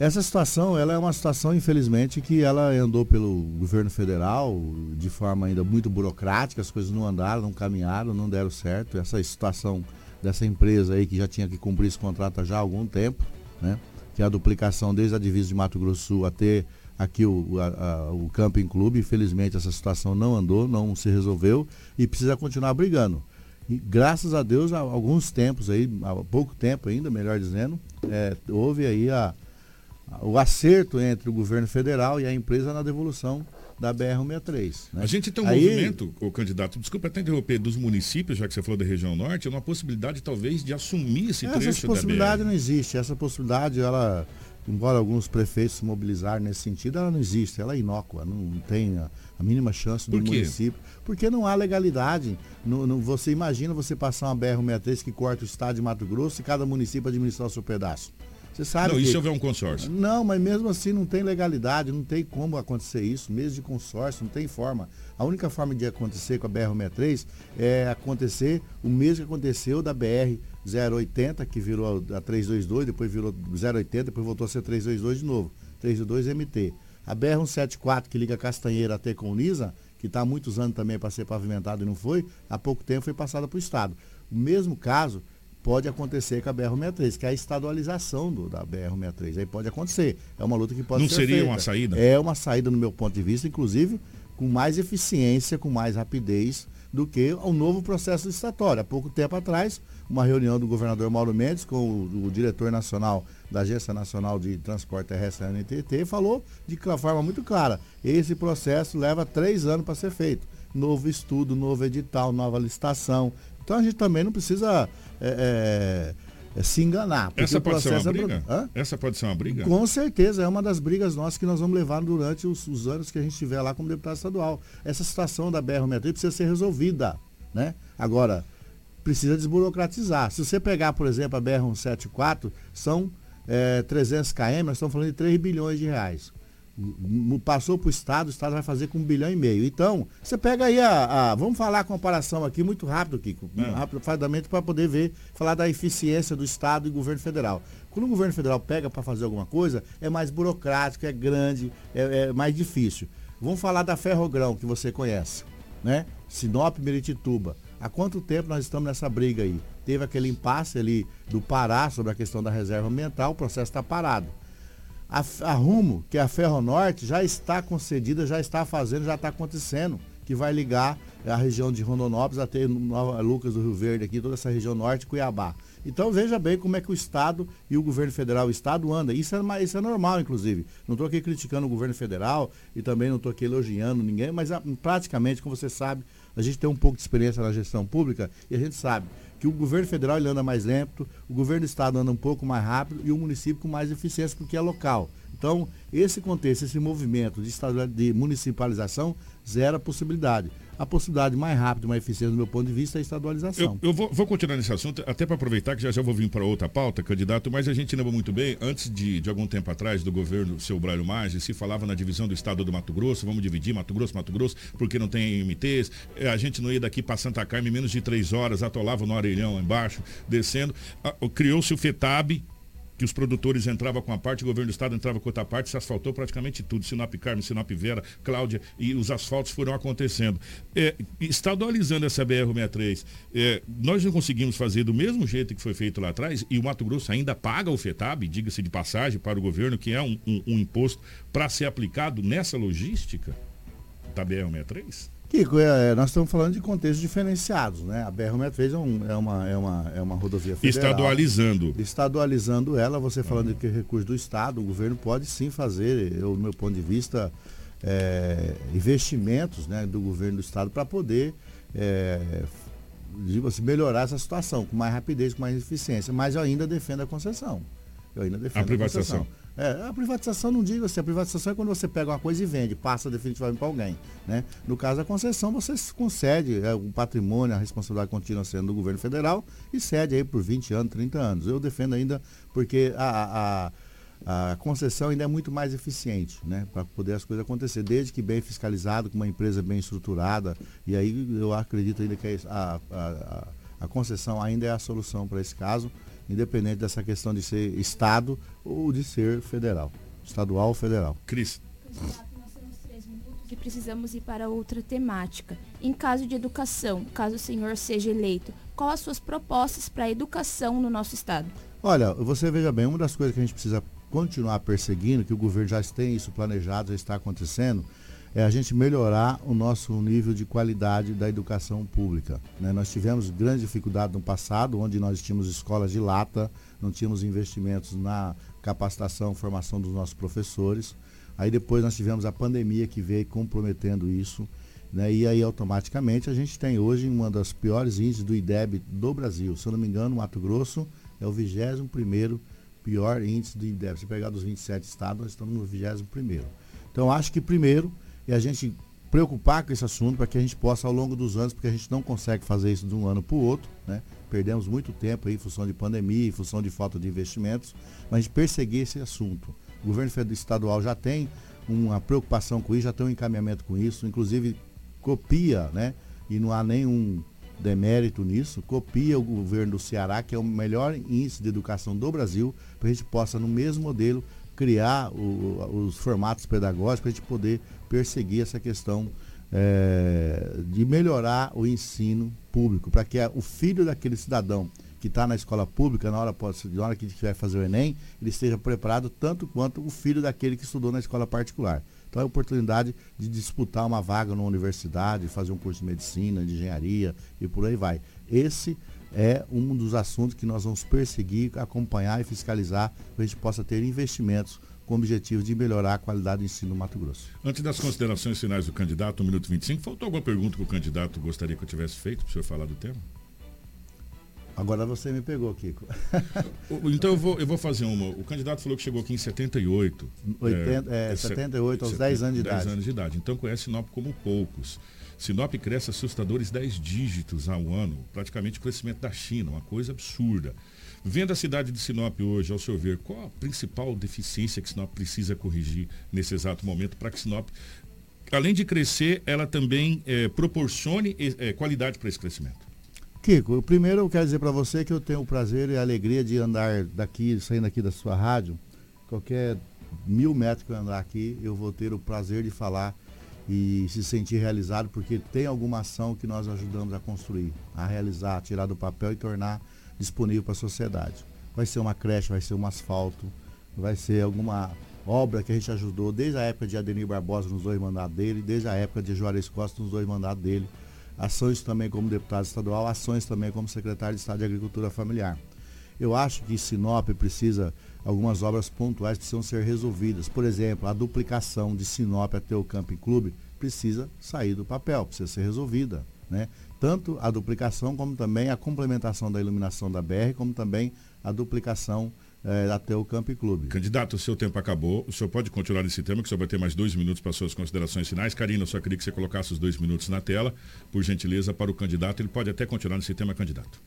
Essa situação, ela é uma situação, infelizmente, que ela andou pelo governo federal de forma ainda muito burocrática, as coisas não andaram, não caminharam, não deram certo. Essa situação dessa empresa aí que já tinha que cumprir esse contrato já há algum tempo, né? que é a duplicação desde a divisa de Mato Grosso Sul até aqui o, a, a, o Camping Clube. Infelizmente essa situação não andou, não se resolveu e precisa continuar brigando. E graças a Deus, há alguns tempos aí, há pouco tempo ainda, melhor dizendo, é, houve aí a, o acerto entre o governo federal e a empresa na devolução da BR-163.
Né? A gente tem um Aí... movimento, o candidato, desculpa até interromper, dos municípios, já que você falou da região norte, uma possibilidade talvez de assumir esse
essa
trecho
Essa possibilidade não existe. Essa possibilidade, ela, embora alguns prefeitos se mobilizarem nesse sentido, ela não existe. Ela é inócua, não tem a, a mínima chance do município. Porque não há legalidade. No, no, você imagina você passar uma BR-163 que corta o estado de Mato Grosso e cada município administrar o seu pedaço. Você sabe.
Não,
que...
e se houver um consórcio?
Não, mas mesmo assim não tem legalidade, não tem como acontecer isso, mesmo de consórcio, não tem forma. A única forma de acontecer com a BR-63 é acontecer o mesmo que aconteceu da BR 080, que virou a 322, depois virou 080, depois voltou a ser 322 de novo. 322 MT. A BR-174, que liga Castanheira até com Nisa, que está há muitos anos também para ser pavimentado e não foi, há pouco tempo foi passada para o Estado. O mesmo caso pode acontecer com a BR-63, que é a estadualização do, da BR-63. Aí pode acontecer. É uma luta que pode
Não
ser
seria
feita.
uma saída?
É uma saída, no meu ponto de vista, inclusive com mais eficiência, com mais rapidez do que o novo processo licitatório. Há pouco tempo atrás, uma reunião do governador Mauro Mendes com o, o diretor nacional da Agência Nacional de Transporte Terrestre, NTT, falou de forma muito clara. Esse processo leva três anos para ser feito. Novo estudo, novo edital, nova licitação. Então a gente também não precisa é, é, é, se enganar.
Essa pode ser uma é briga? É... Essa pode ser uma briga?
Com certeza, é uma das brigas nossas que nós vamos levar durante os, os anos que a gente estiver lá como deputado estadual. Essa situação da BR-163 precisa ser resolvida. Né? Agora, precisa desburocratizar. Se você pegar, por exemplo, a BR-174, são é, 300 km, nós estamos falando de 3 bilhões de reais passou para o Estado, o Estado vai fazer com um bilhão e meio. Então, você pega aí a, a Vamos falar a comparação aqui muito rápido, Kiko. É. Rapidamente, para poder ver, falar da eficiência do Estado e governo federal. Quando o governo federal pega para fazer alguma coisa, é mais burocrático, é grande, é, é, mais difícil. Vamos falar da Ferrogrão, que você conhece, né? Sinop Meritituba. Há quanto tempo nós estamos nessa briga aí? Teve aquele impasse ali do Pará sobre a questão da reserva ambiental, o processo está parado. A, a Rumo, que é a Ferronorte, já está concedida, já está fazendo, já está acontecendo, que vai ligar a região de Rondonópolis até Nova Lucas do Rio Verde, aqui, toda essa região norte, Cuiabá. Então veja bem como é que o Estado e o governo federal, o Estado anda. Isso é, isso é normal, inclusive. Não estou aqui criticando o governo federal e também não estou aqui elogiando ninguém, mas ah, praticamente, como você sabe, a gente tem um pouco de experiência na gestão pública e a gente sabe que o governo federal ele anda mais lento, o governo do estado anda um pouco mais rápido e o município com mais eficiência porque é local. Então, esse contexto, esse movimento de, de municipalização, zero possibilidade a possibilidade mais rápida, mais eficiente, do meu ponto de vista, é a estadualização.
Eu, eu vou, vou, continuar nesse assunto, até para aproveitar que já já vou vir para outra pauta, candidato, mas a gente lembra muito bem, antes de, de algum tempo atrás, do governo seu Braulio Maggi, se falava na divisão do estado do Mato Grosso, vamos dividir Mato Grosso, Mato Grosso, porque não tem MTs, é, a gente não ia daqui para Santa Carmen menos de três horas, atolava no Arelhão embaixo, descendo, criou-se o FETAB, que os produtores entravam com a parte, o governo do estado entrava com outra parte, se asfaltou praticamente tudo. Sinop Carme, Sinop Vera, Cláudia, e os asfaltos foram acontecendo. É, estadualizando essa BR-63, é, nós não conseguimos fazer do mesmo jeito que foi feito lá atrás, e o Mato Grosso ainda paga o FETAB, diga-se de passagem, para o governo, que é um, um, um imposto para ser aplicado nessa logística da BR-63?
Kiko, é, nós estamos falando de contextos diferenciados, né? A BR-63 é, um, é, uma, é, uma, é uma rodovia federal.
Estadualizando.
Estadualizando ela, você falando uhum. de que recurso do Estado, o governo pode sim fazer, eu, do meu ponto de vista, é, investimentos né, do governo do Estado para poder é, assim, melhorar essa situação com mais rapidez, com mais eficiência. Mas eu ainda defendo a concessão. Eu ainda defendo
a privatização. A concessão.
É, a privatização não digo assim, a privatização é quando você pega uma coisa e vende, passa definitivamente para alguém. Né? No caso da concessão, você concede é, o patrimônio, a responsabilidade continua sendo do governo federal e cede aí por 20 anos, 30 anos. Eu defendo ainda porque a, a, a concessão ainda é muito mais eficiente, né? Para poder as coisas acontecer, desde que bem fiscalizado, com uma empresa bem estruturada. E aí eu acredito ainda que a, a, a concessão ainda é a solução para esse caso independente dessa questão de ser Estado ou de ser federal, estadual ou federal.
Cris.
E precisamos ir para outra temática. Em caso de educação, caso o senhor seja eleito, qual as suas propostas para a educação no nosso estado?
Olha, você veja bem, uma das coisas que a gente precisa continuar perseguindo, que o governo já tem isso planejado, já está acontecendo, é a gente melhorar o nosso nível de qualidade da educação pública. Né? Nós tivemos grande dificuldade no passado, onde nós tínhamos escolas de lata, não tínhamos investimentos na capacitação, formação dos nossos professores. Aí depois nós tivemos a pandemia que veio comprometendo isso. Né? E aí automaticamente a gente tem hoje uma das piores índices do IDEB do Brasil. Se eu não me engano, Mato Grosso é o 21 primeiro pior índice do IDEB. Se pegar dos 27 estados, nós estamos no 21 primeiro. Então acho que primeiro e a gente preocupar com esse assunto para que a gente possa ao longo dos anos, porque a gente não consegue fazer isso de um ano para o outro, né? Perdemos muito tempo aí em função de pandemia, em função de falta de investimentos, mas a gente perseguir esse assunto. O governo estadual já tem uma preocupação com isso, já tem um encaminhamento com isso, inclusive copia, né? E não há nenhum demérito nisso, copia o governo do Ceará, que é o melhor índice de educação do Brasil, para a gente possa, no mesmo modelo, criar o, os formatos pedagógicos para a gente poder perseguir essa questão é, de melhorar o ensino público, para que o filho daquele cidadão que está na escola pública, na hora, na hora que vai fazer o Enem, ele esteja preparado tanto quanto o filho daquele que estudou na escola particular. Então é a oportunidade de disputar uma vaga numa universidade, fazer um curso de medicina, de engenharia e por aí vai. Esse é um dos assuntos que nós vamos perseguir, acompanhar e fiscalizar para que a gente possa ter investimentos com o objetivo de melhorar a qualidade do ensino no Mato Grosso.
Antes das considerações finais do candidato, 1 minuto 25, faltou alguma pergunta que o candidato gostaria que eu tivesse feito para o senhor falar do tema?
Agora você me pegou, Kiko. (laughs)
então eu vou, eu vou fazer uma. O candidato falou que chegou aqui em 78.
80, é, é, 78 aos 10 anos de 10 idade.
10 anos de idade. Então conhece Sinop como poucos. Sinop cresce assustadores 10 dígitos ao ano, praticamente o crescimento da China, uma coisa absurda. Vendo a cidade de Sinop hoje, ao seu ver, qual a principal deficiência que Sinop precisa corrigir nesse exato momento para que Sinop, além de crescer, ela também é, proporcione é, qualidade para esse crescimento?
Kiko, primeiro eu quero dizer para você que eu tenho o prazer e a alegria de andar daqui, saindo aqui da sua rádio, qualquer mil metros que eu andar aqui, eu vou ter o prazer de falar e se sentir realizado porque tem alguma ação que nós ajudamos a construir, a realizar, a tirar do papel e tornar disponível para a sociedade. Vai ser uma creche, vai ser um asfalto, vai ser alguma obra que a gente ajudou desde a época de Adenir Barbosa nos dois mandatos dele, desde a época de Juarez Costa nos dois mandatos dele. Ações também como deputado estadual, ações também como secretário de Estado de Agricultura Familiar. Eu acho que Sinop precisa algumas obras pontuais precisam ser resolvidas. Por exemplo, a duplicação de Sinop até o Camping Clube precisa sair do papel, precisa ser resolvida. Né? Tanto a duplicação como também a complementação da iluminação da BR, como também a duplicação é, até o Camp Clube.
Candidato, o seu tempo acabou. O senhor pode continuar nesse tema, que o senhor vai ter mais dois minutos para suas considerações finais. Karina, eu só queria que você colocasse os dois minutos na tela, por gentileza, para o candidato. Ele pode até continuar nesse tema, candidato.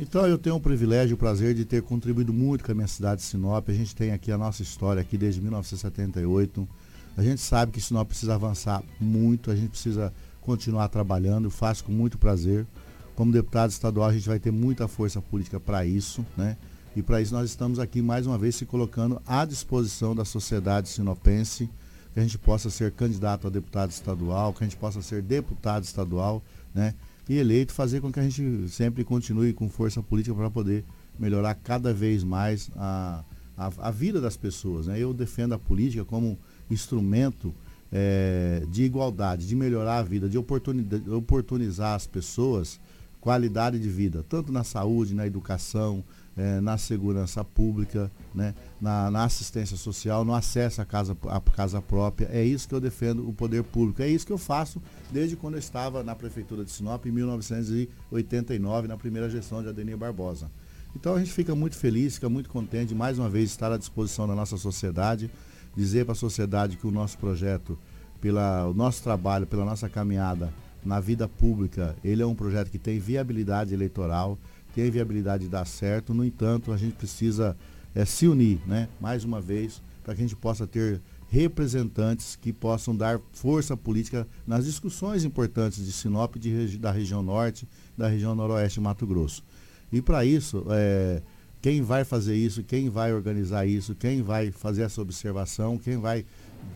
Então eu tenho o privilégio e o prazer de ter contribuído muito com a minha cidade de Sinop. A gente tem aqui a nossa história aqui desde 1978. A gente sabe que Sinop precisa avançar muito, a gente precisa continuar trabalhando, eu faço com muito prazer. Como deputado estadual, a gente vai ter muita força política para isso, né? E para isso nós estamos aqui mais uma vez se colocando à disposição da sociedade sinopense, que a gente possa ser candidato a deputado estadual, que a gente possa ser deputado estadual, né? E eleito, fazer com que a gente sempre continue com força política para poder melhorar cada vez mais a, a, a, vida das pessoas. Né? Eu defendo a política como instrumento é, de igualdade, de melhorar a vida, de oportunizar as pessoas qualidade de vida, tanto na saúde, na educação, é, na segurança pública, né, na, na, assistência social, no acesso à casa, à casa própria. É isso que eu defendo o poder público. É isso que eu faço desde quando eu estava na Prefeitura de Sinop, em 1989, na primeira gestão de Adenir Barbosa. Então a gente fica muito feliz, fica muito contente de mais uma vez estar à disposição da nossa sociedade, dizer para a sociedade que o nosso projeto, pela, o nosso trabalho, pela nossa caminhada na vida pública, ele é um projeto que tem viabilidade eleitoral, tem viabilidade de dar certo, no entanto, a gente precisa é, se unir, né? mais uma vez, para que a gente possa ter representantes que possam dar força política nas discussões importantes de Sinop, de, da região norte, da região noroeste de Mato Grosso. E para isso, é, quem vai fazer isso, quem vai organizar isso, quem vai fazer essa observação, quem vai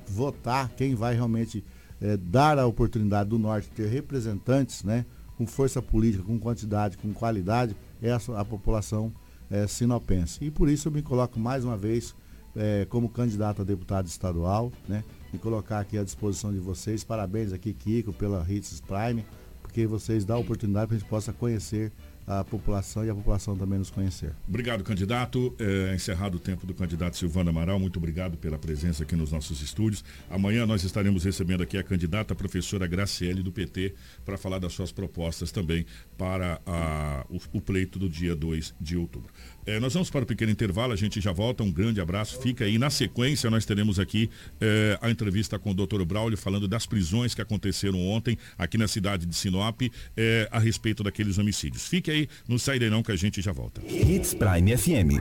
votar, quem vai realmente é, dar a oportunidade do Norte ter representantes né, com força política, com quantidade, com qualidade, é a, a população é, sinopense. E por isso eu me coloco mais uma vez é, como candidato a deputado estadual, né, e colocar aqui à disposição de vocês. Parabéns aqui, Kiko, pela Hits Prime, porque vocês dão a oportunidade para a gente possa conhecer a população e a população também nos conhecer.
Obrigado, candidato. É, encerrado o tempo do candidato Silvano Amaral, muito obrigado pela presença aqui nos nossos estúdios. Amanhã nós estaremos recebendo aqui a candidata a professora Graciele do PT para falar das suas propostas também para a, o, o pleito do dia 2 de outubro. É, nós vamos para o pequeno intervalo, a gente já volta. Um grande abraço, fica aí. Na sequência, nós teremos aqui é, a entrevista com o Dr. Braulio falando das prisões que aconteceram ontem aqui na cidade de Sinop é, a respeito daqueles homicídios. Fique aí, não sai daí não que a gente já volta.
Hits Prime FM.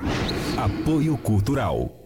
Apoio Cultural.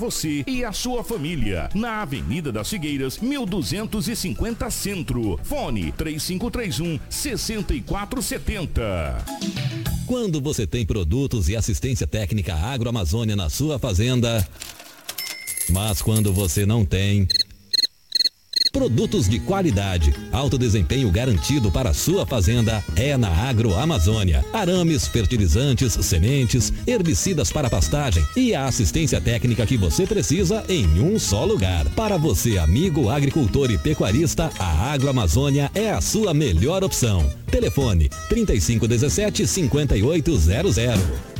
você e a sua família. Na Avenida das Figueiras, 1250 Centro. Fone 3531 6470.
Quando você tem produtos e assistência técnica agroamazônia na sua fazenda, mas quando você não tem. Produtos de qualidade, alto desempenho garantido para sua fazenda é na Agroamazônia. Arames, fertilizantes, sementes, herbicidas para pastagem e a assistência técnica que você precisa em um só lugar. Para você, amigo agricultor e pecuarista, a Agroamazônia é a sua melhor opção. Telefone 3517 5800.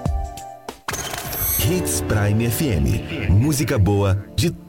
Hits Prime FM. Música boa de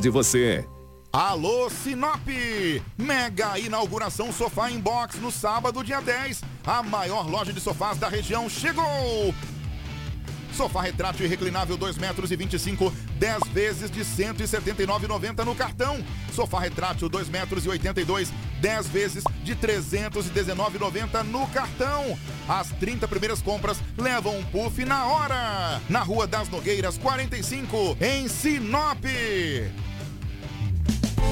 de você.
Alô Sinop! Mega inauguração Sofá Inbox no sábado, dia 10. A maior loja de sofás da região chegou! Sofá retrátil e reclinável 2 metros e 25, 10 vezes de 179,90 no cartão. Sofá retrátil 2 metros e 82, 10 vezes de 319,90 no cartão. As 30 primeiras compras levam um puff na hora. Na Rua das Nogueiras 45, em Sinop.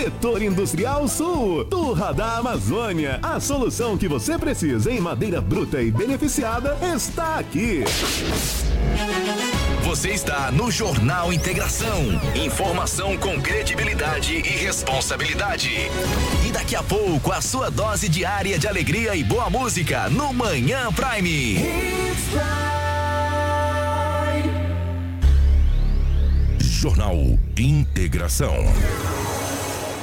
Setor Industrial Sul, Turra da Amazônia. A solução que você precisa em madeira bruta e beneficiada está aqui.
Você está no Jornal Integração. Informação com credibilidade e responsabilidade. E daqui a pouco, a sua dose diária de alegria e boa música no Manhã Prime. Jornal Integração.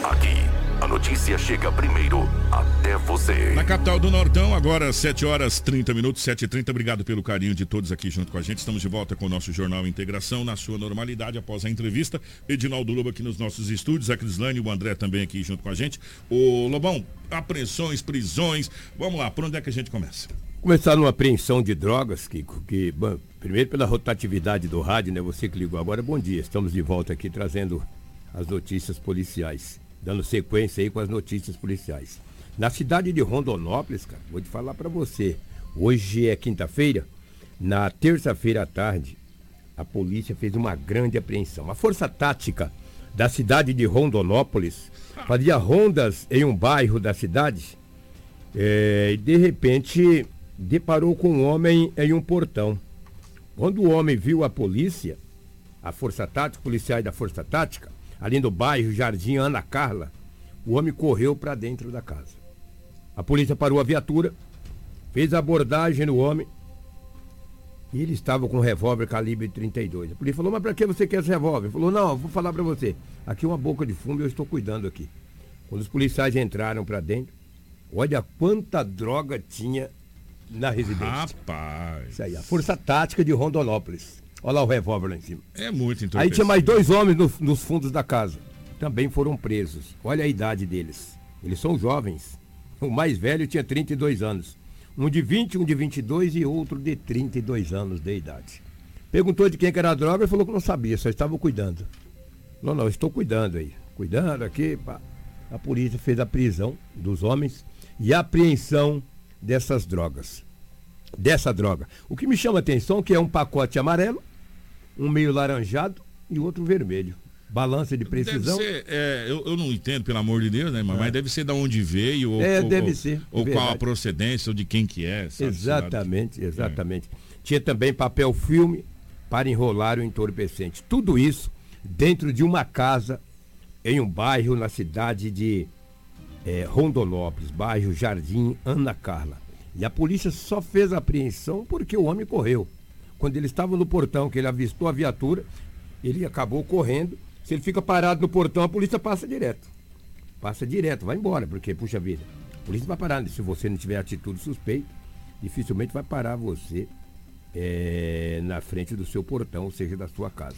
Aqui, a notícia chega primeiro até você.
Na capital do Nortão, agora 7 horas 30 minutos, 7 e 30 Obrigado pelo carinho de todos aqui junto com a gente. Estamos de volta com o nosso Jornal Integração na sua normalidade após a entrevista. Edinaldo Lobo aqui nos nossos estúdios, a Crislane e o André também aqui junto com a gente. O Lobão, apreensões, prisões. Vamos lá, por onde é que a gente começa?
Começar numa apreensão de drogas, Kiko, que, bom, primeiro pela rotatividade do rádio, né? Você que ligou agora, bom dia. Estamos de volta aqui trazendo as notícias policiais, dando sequência aí com as notícias policiais. Na cidade de Rondonópolis, cara, vou te falar para você. Hoje é quinta-feira, na terça-feira à tarde, a polícia fez uma grande apreensão. A força tática da cidade de Rondonópolis fazia rondas em um bairro da cidade é, e de repente deparou com um homem em um portão. Quando o homem viu a polícia, a força tática, policiais da força tática, ali no bairro Jardim Ana Carla, o homem correu para dentro da casa. A polícia parou a viatura, fez a abordagem no homem e ele estava com um revólver calibre 32. A polícia falou, mas para que você quer esse revólver? Ele falou, não, eu vou falar para você. Aqui é uma boca de fumo e eu estou cuidando aqui. Quando os policiais entraram para dentro, olha quanta droga tinha na residência.
Rapaz.
Isso aí, a força tática de Rondonópolis. Olha lá o revólver lá em cima.
É muito
Aí tinha mais dois homens no- nos fundos da casa. Também foram presos. Olha a idade deles. Eles são jovens. O mais velho tinha 32 anos. Um de 20, um de 22 e outro de 32 anos de idade. Perguntou de quem que era a droga e falou que não sabia, só estava cuidando. Não, não, estou cuidando aí. Cuidando aqui. Pá. A polícia fez a prisão dos homens e a apreensão dessas drogas. Dessa droga. O que me chama a atenção é que é um pacote amarelo, um meio laranjado e outro vermelho. Balança de precisão.
Deve ser, é, eu, eu não entendo, pelo amor de Deus, né? Mas,
É.
mas deve ser da onde veio. Ou,
É, deve
ou-
ser,
Ou
é
qual a procedência, ou de quem que é. sabe?
Exatamente, exatamente. Tinha também papel filme para enrolar o entorpecente. Tudo isso dentro de uma casa em um bairro na cidade de eh, Rondonópolis, bairro Jardim Ana Carla. E a polícia só fez a apreensão porque o homem correu. Quando ele estava no portão, que ele avistou a viatura, ele acabou correndo. Se ele fica parado no portão, a polícia passa direto. Passa direto, vai embora, porque, puxa vida, a polícia vai parar. Se você não tiver atitude suspeita, dificilmente vai parar você eh, na frente do seu portão, ou seja, da sua casa.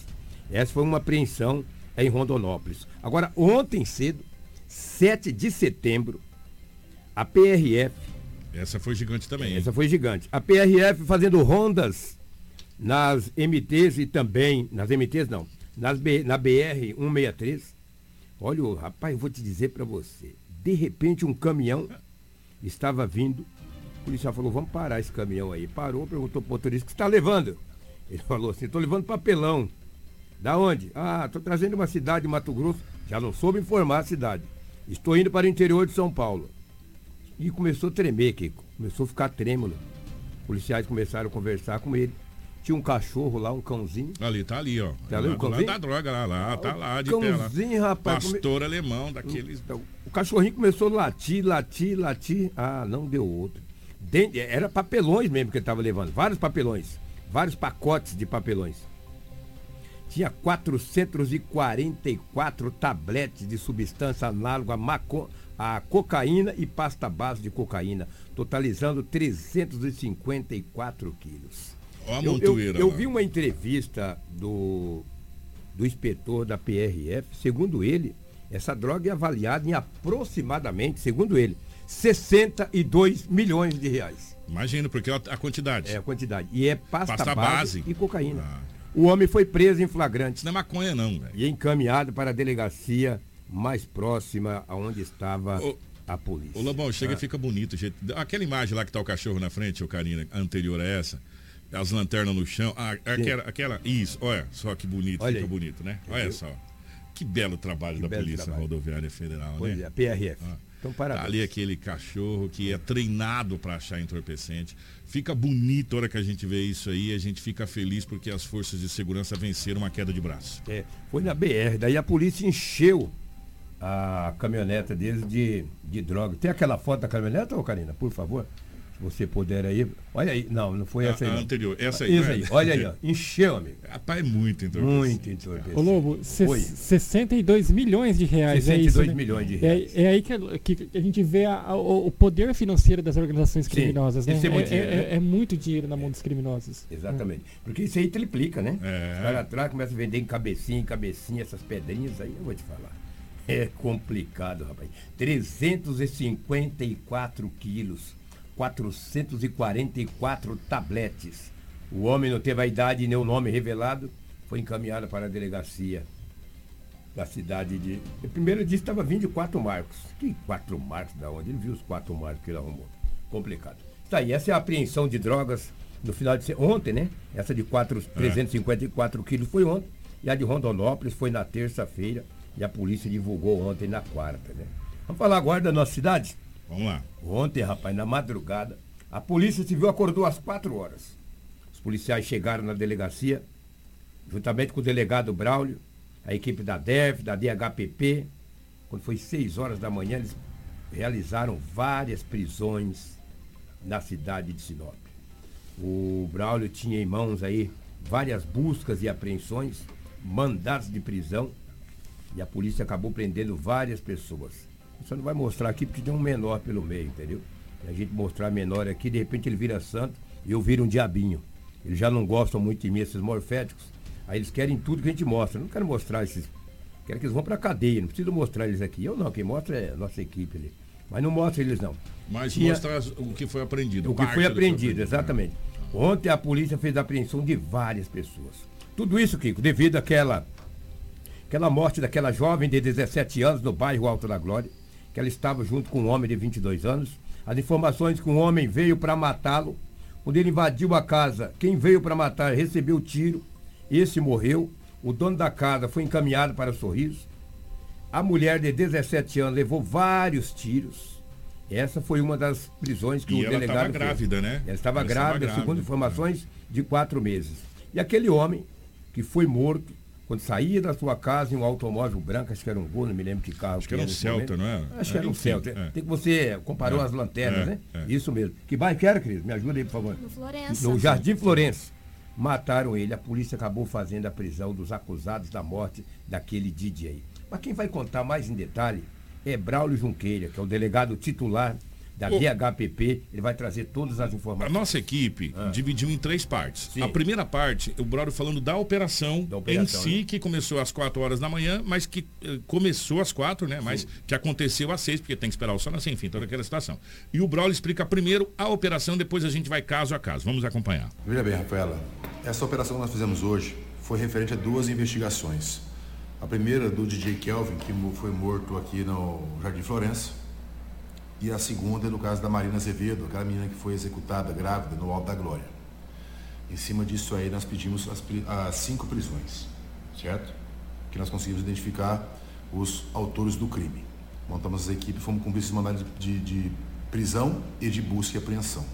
Essa foi uma apreensão em Rondonópolis. Agora, ontem cedo, 7 de setembro, a PRF.
Essa foi gigante também. hein?
Essa foi gigante. A PRF fazendo rondas nas MTs e também. Nas MTs não. Nas B- na BR 163. Olha, o- rapaz, eu vou te dizer para você. De repente um caminhão estava vindo. O policial falou, vamos parar esse caminhão aí. Parou, perguntou pro motorista, o que está levando? Ele falou assim, estou levando papelão. Da onde? Ah, estou trazendo uma cidade de Mato Grosso. Já não soube informar a cidade. Estou indo para o interior de São Paulo. E começou a tremer, Kiko. Começou a ficar trêmulo. Policiais começaram a conversar com ele. Tinha um cachorro lá, um cãozinho.
Ali, tá ali, ó.
Tá ali o
Lá lado
cãozinho?
da droga lá, lá, tá lá de pé lá.
Cãozinho, rapaz. come-
Pastor alemão daqueles.
Então, o cachorrinho começou a latir, latir, latir. Ah, não deu outro. Dentro- era papelões mesmo que ele estava levando, vários papelões. vários pacotes de papelões. Tinha 444 tabletes de substância análoga a, maco, a cocaína e pasta base de cocaína, totalizando 354 quilos.
Ó a
eu, eu, eu vi uma entrevista do, do inspetor da PRF, segundo ele, essa droga é avaliada em aproximadamente, segundo ele, 62 milhões de reais.
Imagina, porque a a quantidade.
É a quantidade. E é pasta,
Pasta
base,
base.
e cocaína. O homem foi preso em flagrante. Isso
não é maconha, não, velho.
E encaminhado para a delegacia mais próxima aonde estava a polícia.
Ô Lobão, chega
Ah.
e fica bonito. o jeito- Aquela imagem lá que tá o cachorro na frente, ô Karina, anterior a essa, as lanternas no chão. Ah, aquela, aquela. Isso, olha só que bonito,
Olha
fica
aí.
bonito, né? Olha só. Que belo trabalho da
belo
Polícia
trabalho.
Rodoviária Federal,
Pois
né?
é, PRF.
Ah.
Então, parabéns.
Tá ali aquele cachorro que é treinado para achar entorpecente. Fica bonito a hora que a gente vê isso aí. A gente fica feliz porque as forças de segurança venceram uma queda de braço.
É, foi na BR, daí a polícia encheu a caminhoneta deles de, de droga. Tem aquela foto da caminhoneta, ô Karina, por favor? Você puder aí. Olha aí. Não, não foi
A-
essa aí.
a anterior, essa aí,
Isso
não é?
aí, olha aí, ó. Encheu, amigo.
Rapaz, é muito entorpecente.
Muito entorpecente.
Ô Lobo,
Oi.
62 milhões de reais. é
62
isso, né?
milhões de
É-
reais.
É, aí que, a- que a gente vê a- a- o poder financeiro das organizações
Sim,
criminosas, né?
é muito dinheiro,
é,
né?
é muito dinheiro na mão dos criminosos.
Exatamente. Porque isso aí triplica, né?
É.
Os caras atrás começam a vender em cabecinha, em cabecinha, essas pedrinhas aí, eu vou te falar. É complicado, rapaz. 354 quilos, 444 tabletes. O homem não teve a idade nem o nome revelado, foi encaminhado para a delegacia da cidade de. Primeiro ele disse que estava vindo de quatro marcos. Que quatro marcos da onde? Ele viu os quatro marcos que ele arrumou. Complicado. Tá aí, essa é a apreensão de drogas no final de ontem, né? Essa de quatro, 354 quilos foi ontem. E a de Rondonópolis foi na terça-feira. E a polícia divulgou ontem na quarta, né? Vamos falar agora da nossa cidade?
Vamos lá.
Ontem, rapaz, na madrugada, a Polícia Civil acordou às quatro horas. Os policiais chegaram na delegacia, juntamente com o delegado Braulio, a equipe da DEF, da DHPP. Quando foi seis horas da manhã, eles realizaram várias prisões na cidade de Sinop. O Braulio tinha em mãos aí várias buscas e apreensões, mandados de prisão, e a polícia acabou prendendo várias pessoas. Você não vai mostrar aqui porque tem um menor pelo meio, entendeu? E a gente mostrar menor aqui, de repente ele vira santo e eu viro um diabinho. Eles já não gostam muito de mim, esses morféticos. Aí eles querem tudo que a gente mostra. Eu não quero mostrar esses. Quero que eles vão pra cadeia, não preciso mostrar eles aqui. Eu não, quem mostra é a nossa equipe ali. Mas não mostra eles não.
Mas
Tinha-
mostrar as- o que foi apreendido.
o que foi
do que
apreendido, exatamente. Ontem a polícia fez a apreensão de várias pessoas. Tudo isso, Kiko, devido àquela, aquela morte daquela jovem de 17 anos no bairro Alto da Glória, que ela estava junto com um homem de 22 anos. As informações que um homem veio para matá-lo. Quando ele invadiu a casa, quem veio para matar recebeu o tiro. Esse morreu. O dono da casa foi encaminhado para Sorriso. A mulher de 17 anos levou vários tiros. Essa foi uma das prisões que
E
o
ela
delegado
estava
fez.
grávida, né?
Ela estava
Ela estava
grávida,
grávida.
segundo informações, de quatro meses. E aquele homem que foi morto quando saía da sua casa em um automóvel branco, acho que era um Gol, não me lembro que carro.
Acho que era um Celta,
momento.
não era?
Acho que era um
Enfim,
Celta.
é.
Tem que você comparou
É,
as lanternas,
é,
né?
é.
Isso mesmo. Que bairro que era, Cris? Me ajuda aí, por favor.
No Florença.
No Jardim Florença. Mataram ele. A polícia acabou fazendo a prisão dos acusados da morte daquele DJ. Mas quem vai contar mais em detalhe é Braulio Junqueira, que é o delegado titular da. DHPP. Ele vai trazer todas as
A
informações.
nossa equipe dividiu em três partes.
Ah. Sim.
A primeira parte, o Braulio falando da operação,
operação,
em si,
né?
que começou às 4 horas da manhã, mas que eh, começou às 4, né? Mas que aconteceu às 6, porque tem que esperar o sol nascer, enfim, toda aquela situação. E o Braulio explica primeiro a operação, depois a gente vai caso a caso. Vamos acompanhar.
Veja bem, Rafaela, essa operação que nós fizemos hoje foi referente a duas investigações. A primeira do DJ Kelvin, que foi morto aqui no Jardim Florença, e a segunda no caso da Marina Azevedo, aquela menina que foi executada grávida no Alto da Glória. Em cima disso aí nós pedimos as, as cinco prisões, certo? Que nós conseguimos identificar os autores do crime. Montamos as equipes, fomos cumprir esses mandados de, de prisão e de busca e apreensão.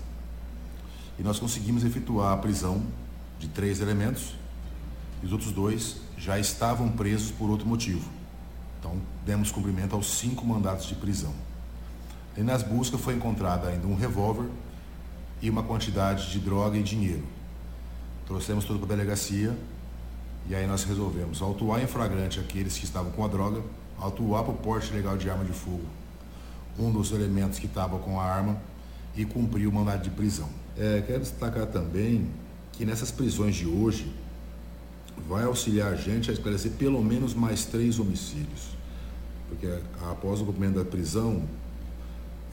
E nós conseguimos efetuar a prisão de três elementos e os outros dois já estavam presos por outro motivo. Então, demos cumprimento aos cinco mandatos de prisão. E nas buscas foi encontrado ainda um revólver e uma quantidade de droga e dinheiro. trouxemos tudo para a delegacia e aí nós resolvemos autuar em flagrante aqueles que estavam com a droga, autuar para o porte legal de arma de fogo um dos elementos que estava com a arma e cumprir o mandado de prisão. É, quero destacar também que nessas prisões de hoje vai auxiliar a gente a esclarecer pelo menos mais três homicídios. Porque após o cumprimento da prisão,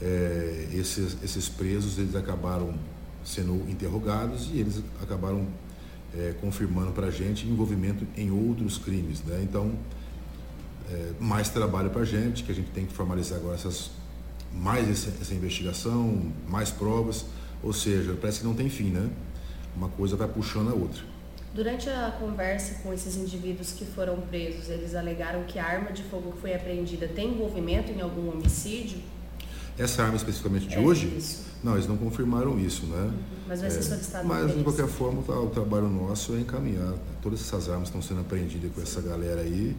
é, esses, esses presos eles acabaram sendo interrogados e eles acabaram é, confirmando para a gente envolvimento em outros crimes. Né? Então, é, mais trabalho para a gente, que a gente tem que formalizar agora essas, mais essa, essa, investigação, mais provas, ou seja, parece que não tem fim, né? Uma coisa vai puxando a outra.
Durante a conversa com esses indivíduos que foram presos, eles alegaram que a arma de fogo que foi apreendida tem envolvimento em algum homicídio?
Essa arma especificamente de é hoje? Isso. Não, eles não confirmaram isso, né? Uhum.
Mas vai ser é, solicitado
Mas, de qualquer forma, o trabalho nosso é encaminhar. Todas essas armas estão sendo apreendidas com essa galera aí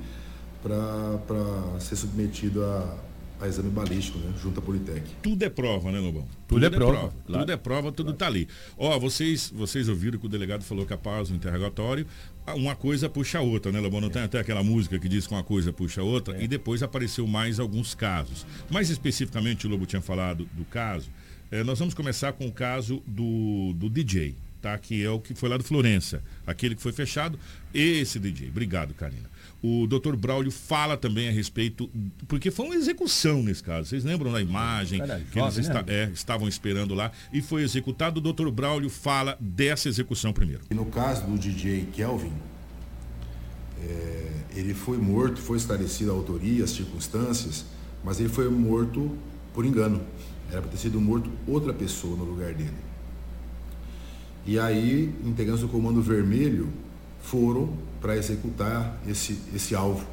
para ser submetido a, a exame balístico, né? Junto à Politec.
Tudo é prova, né, Lobão?
Tudo, tudo é, prova. prova.
Claro. Tudo é prova, tudo está ali. Ó, vocês, vocês ouviram que o delegado falou que após o interrogatório, uma coisa puxa a outra, né, Lobão? Não é. tem até aquela música que diz que uma coisa puxa a outra, é. e depois apareceu mais alguns casos. Mais especificamente, o Lobo tinha falado do caso é, nós vamos começar com o caso do, do DJ, tá? Que é o que foi lá do Florença, aquele que foi fechado. Esse DJ. Obrigado, Karina. O doutor Braulio fala também a respeito, porque foi uma execução nesse caso. Vocês lembram da imagem que eles esta, né? é, estavam esperando lá e foi executado? O doutor Braulio fala dessa execução primeiro.
E no caso do DJ Kelvin, é, ele foi morto, foi esclarecida a autoria, as circunstâncias, mas ele foi morto por engano. Era para ter sido morto outra pessoa no lugar dele. E aí, integrantes do Comando Vermelho foram para executar esse, esse alvo.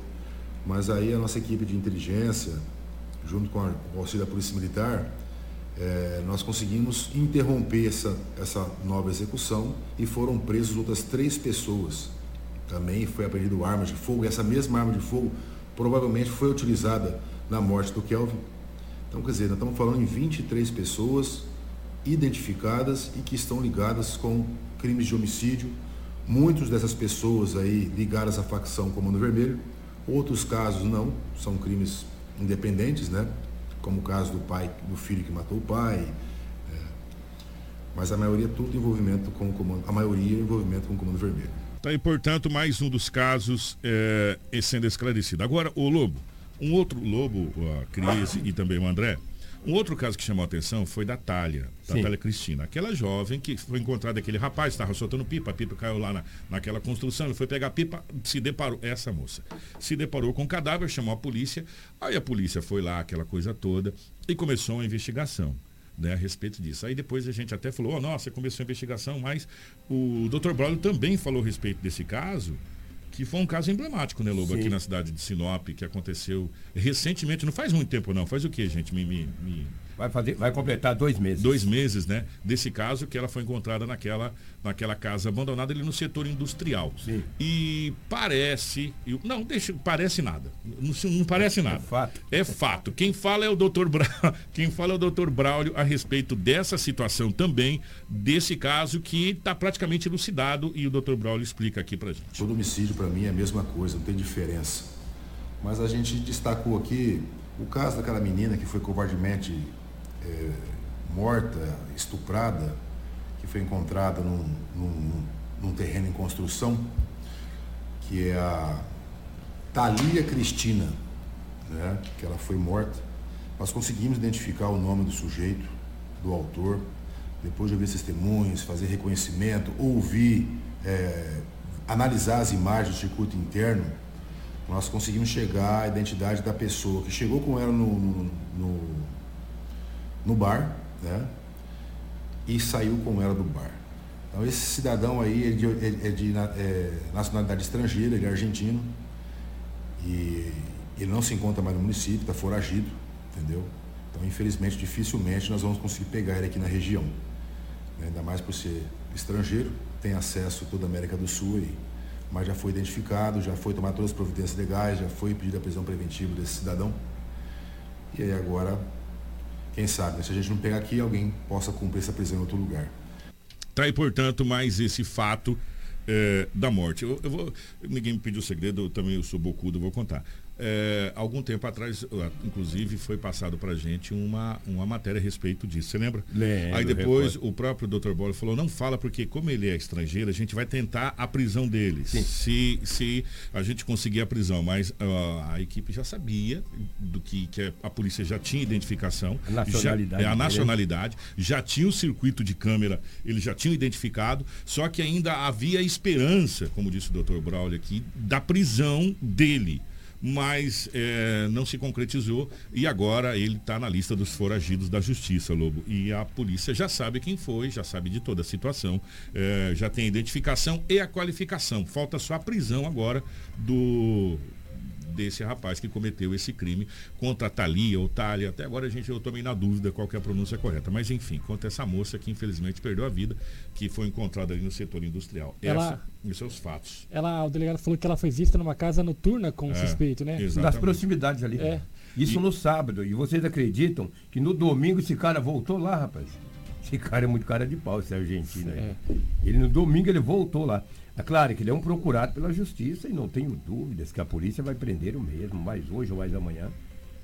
Mas aí a nossa equipe de inteligência, junto com, a, o auxílio da Polícia Militar, é, nós conseguimos interromper essa, essa nova execução e foram presos outras três pessoas. Também foi apreendido arma de fogo, essa mesma arma de fogo provavelmente foi utilizada na morte do Kelvin então, quer dizer, nós estamos falando em 23 pessoas identificadas e que estão ligadas com crimes de homicídio. Muitas dessas pessoas aí ligadas à facção Comando Vermelho, outros casos não, são crimes independentes, né? Como o caso do pai, do filho que matou o pai. É. Mas a maioria tudo envolvimento com o comando, a maioria envolvimento com o Comando Vermelho.
Tá, e portanto, mais um dos casos é, sendo esclarecido. Agora, o Lobo, um outro Lobo, a Cris e também o André, um outro caso que chamou a atenção foi da Thalia, da Sim. Thalia Cristina. Aquela jovem que foi encontrada, aquele rapaz estava soltando pipa, a pipa caiu lá na, naquela construção, ele foi pegar a pipa, se deparou, essa moça, se deparou com o cadáver, chamou a polícia, aí a polícia foi lá, aquela coisa toda, e começou uma investigação. Né, a respeito disso. Aí depois a gente até falou, oh, nossa, começou a investigação, mas o Dr. Braulio também falou a respeito desse caso, que foi um caso emblemático, né, Lobo, Sim. aqui na cidade de Sinop, que aconteceu recentemente, não faz muito tempo não, faz o que, gente? Me, me, me,
Vai, fazer, vai completar dois meses.
Dois meses, né? Desse caso que ela foi encontrada naquela, naquela casa abandonada ali no setor industrial.
Sim.
E parece. Não, deixa, parece nada. Não, não parece é nada. É
fato.
É fato. Quem fala é o doutor Braulio, (laughs) quem fala é o doutor Braulio a respeito dessa situação também, desse caso que está praticamente elucidado e o doutor Braulio explica aqui pra gente.
Todo homicídio para mim é a mesma coisa, não tem diferença. Mas a gente destacou aqui o caso daquela menina que foi covardemente é, morta, estuprada, que foi encontrada num, num, num, terreno em construção, que é a Thalia Cristina, né, que ela foi morta. Nós conseguimos identificar o nome do sujeito, do autor, depois de ouvir testemunhos, fazer reconhecimento, ouvir, é, analisar as imagens do circuito interno, nós conseguimos chegar à identidade da pessoa que chegou com ela no, no, no no bar, né? E saiu com ela do bar. Então esse cidadão aí é de, é, de é, nacionalidade estrangeira, ele é argentino. E ele não se encontra mais no município, está foragido, entendeu? Então, infelizmente, dificilmente nós vamos conseguir pegar ele aqui na região. Né? Ainda mais por ser estrangeiro, tem acesso a toda a América do Sul, e, mas já foi identificado, já foi tomar todas as providências legais, já foi pedida a prisão preventiva desse cidadão. E aí agora quem sabe, né? se a gente não pegar aqui, alguém possa cumprir essa prisão em outro lugar.
Tá aí, portanto, mais esse fato é, da morte. Eu, eu vou, ninguém me pediu segredo, eu também eu sou bocudo, eu vou contar. É, algum tempo atrás, inclusive, foi passado para gente uma, uma matéria a respeito disso. Você lembra?
Lembro,
Aí depois o próprio Dr. Bola falou: não fala, porque como ele é estrangeiro, a gente vai tentar a prisão dele. Se, se a gente conseguir a prisão. Mas uh, a equipe já sabia do que, que a polícia já tinha identificação.
A nacionalidade
Já, é a
dele.
nacionalidade, já tinha o circuito de câmera, eles já tinham identificado, só que ainda havia esperança, como disse o Dr. Braulio aqui, da prisão dele mas é, não se concretizou e agora ele está na lista dos foragidos da justiça, Lobo. E a polícia já sabe quem foi, já sabe de toda a situação, é, já tem a identificação e a qualificação. Falta só a prisão agora do desse rapaz que cometeu esse crime contra a Thalia ou Thalia. Até agora a gente eu tomei na dúvida qual que é a pronúncia correta. Mas enfim, contra essa moça que infelizmente perdeu a vida, que foi encontrada ali no setor industrial.
Ela-
Essa, esses são os fatos.
Ela, o delegado falou que ela foi vista numa casa noturna com o
É,
suspeito, né?
Das proximidades ali.
É.
Isso no sábado. E vocês acreditam que no domingo esse cara voltou lá, rapaz? Esse cara é muito cara de pau, esse argentino aí. Ele no domingo ele voltou lá. É claro que ele é um procurado pela justiça e não tenho dúvidas que a polícia vai prender o mesmo, mais hoje ou mais amanhã.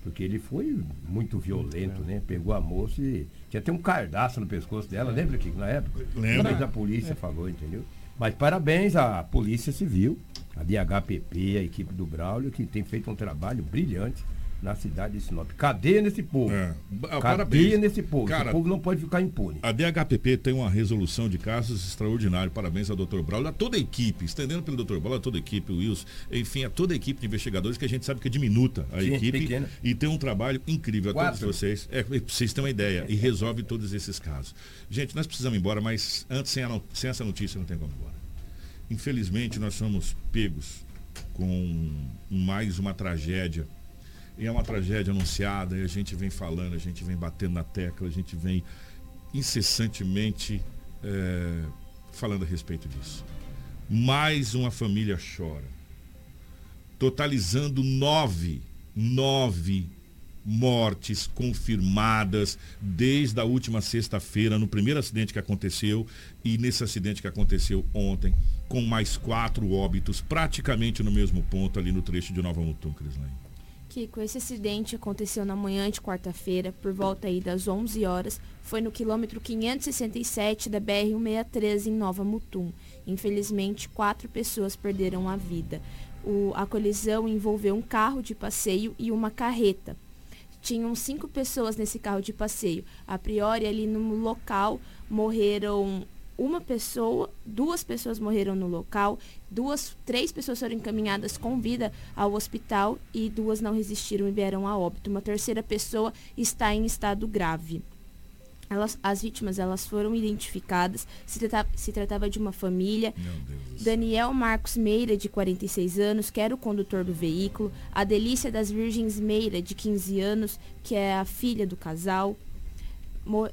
Porque ele foi muito violento, né? Pegou a moça e tinha até um cardaço no pescoço dela, lembra que na época?
Lembro.
Mas a polícia falou, entendeu? Mas parabéns à Polícia Civil, a DHPP, a equipe do Braulio, que tem feito um trabalho brilhante na cidade de Sinop. Cadeia nesse povo.
Ah,
Cadeia
parabéns.
nesse povo.
Cara,
Esse povo não pode ficar impune.
A DHPP tem uma resolução de casos extraordinária. Parabéns ao Dr. Braulio, a toda a equipe, estendendo pelo Dr. Braulio, a toda a equipe, o Wilson, enfim, a toda a equipe de investigadores que a gente sabe que é diminuta a
Sim,
equipe
pequena.
e tem um trabalho incrível a
Quatro.
todos vocês. É, vocês terem uma ideia e resolve todos esses casos. Gente, nós precisamos ir embora, mas antes, sem, a sem essa notícia, não tem como ir embora. Infelizmente, nós somos pegos com mais uma tragédia. E é uma tragédia anunciada, e a gente vem falando, a gente vem batendo na tecla, a gente vem incessantemente é, falando a respeito disso. Mais uma família chora. Totalizando nove, nove mortes confirmadas desde a última sexta-feira, no primeiro acidente que aconteceu e nesse acidente que aconteceu ontem, com mais quatro óbitos, praticamente no mesmo ponto ali no trecho de Nova Mutum, Crislane.
Kiko, esse acidente aconteceu na manhã de quarta-feira, por volta aí das 11 horas. Foi no quilômetro 567 da BR-163 em Nova Mutum. Infelizmente, quatro pessoas perderam a vida. O- a colisão envolveu um carro de passeio e uma carreta. Tinham cinco pessoas nesse carro de passeio. A priori, ali no local, morreram uma pessoa, duas pessoas morreram no local, duas, três pessoas foram encaminhadas com vida ao hospital e duas não resistiram e vieram a óbito. Uma terceira pessoa está em estado grave. Elas, as vítimas elas foram identificadas. Se, trata- se tratava de uma família. Daniel Marcos Meira, de 46 anos, que era o condutor do veículo. A Delícia das Virgens Meira, de 15 anos, que é a filha do casal.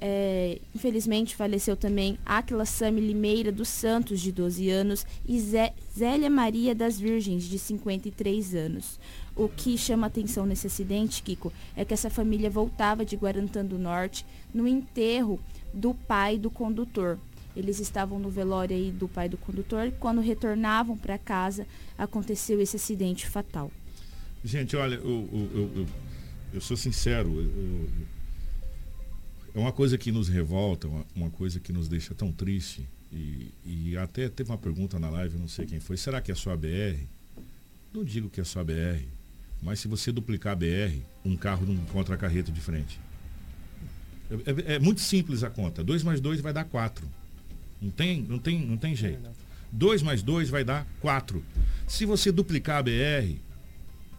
É, infelizmente faleceu também Aquila Sami Limeira dos Santos, de 12 anos, e Zé, Zélia Maria das Virgens, de 53 anos. O que chama atenção nesse acidente, Kiko, é que essa família voltava de Guarantã do Norte no enterro do pai do condutor. Eles estavam no velório aí do pai do condutor e quando retornavam para casa aconteceu esse acidente fatal.
Gente, olha, eu, eu, eu- eu- sou sincero. eu- é uma coisa que nos revolta, uma, uma coisa que nos deixa tão triste. E, e até teve uma pergunta na live, não sei quem foi. Será que é só a BR? Não digo que é só a BR, mas se você duplicar a BR, um carro não encontra a carreta de frente. É, é- é muito simples a conta. 2 mais 2 vai dar 4. Não tem, não tem, não tem jeito. 2 mais 2 vai dar 4. Se você duplicar a BR,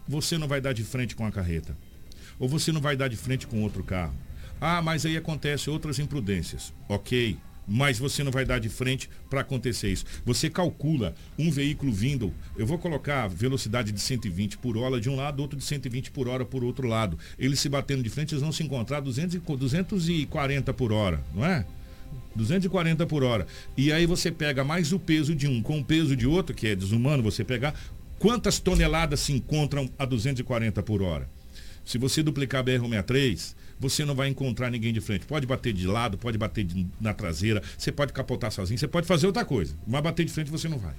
você não vai dar de frente com a carreta. Ou você não vai dar de frente com outro carro. Ah, mas aí acontece outras imprudências. Ok. Mas você não vai dar de frente para acontecer isso. Você calcula um veículo vindo, eu vou colocar velocidade de 120 por hora de um lado, outro de 120 por hora por outro lado. Eles se batendo de frente, eles vão se encontrar 200 e, 240 por hora, não é? 240 por hora. E aí você pega mais o peso de um com o peso de outro, que é desumano você pegar. Quantas toneladas se encontram a 240 por hora? Se você duplicar a BR-163, você não vai encontrar ninguém de frente. Pode bater de lado, pode bater de, na traseira, você pode capotar sozinho, você pode fazer outra coisa. Mas bater de frente você não vai.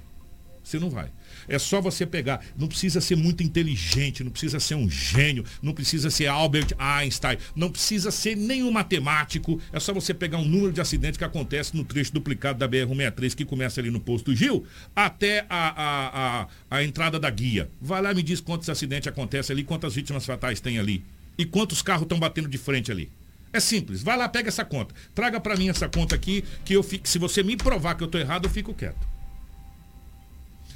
Você não vai. É só você pegar. Não precisa ser muito inteligente, não precisa ser um gênio, não precisa ser Albert Einstein, não precisa ser nenhum matemático. É só você pegar um número de acidentes que acontece no trecho duplicado da BR-163, que começa ali no posto Gil, até a, a, a, a entrada da guia. Vai lá e me diz quantos acidentes acontecem ali, quantas vítimas fatais tem ali. E quantos carros estão batendo de frente ali. É simples. Vai lá, pega essa conta. Traga para mim essa conta aqui, que eu fico, se você me provar que eu estou errado, eu fico quieto.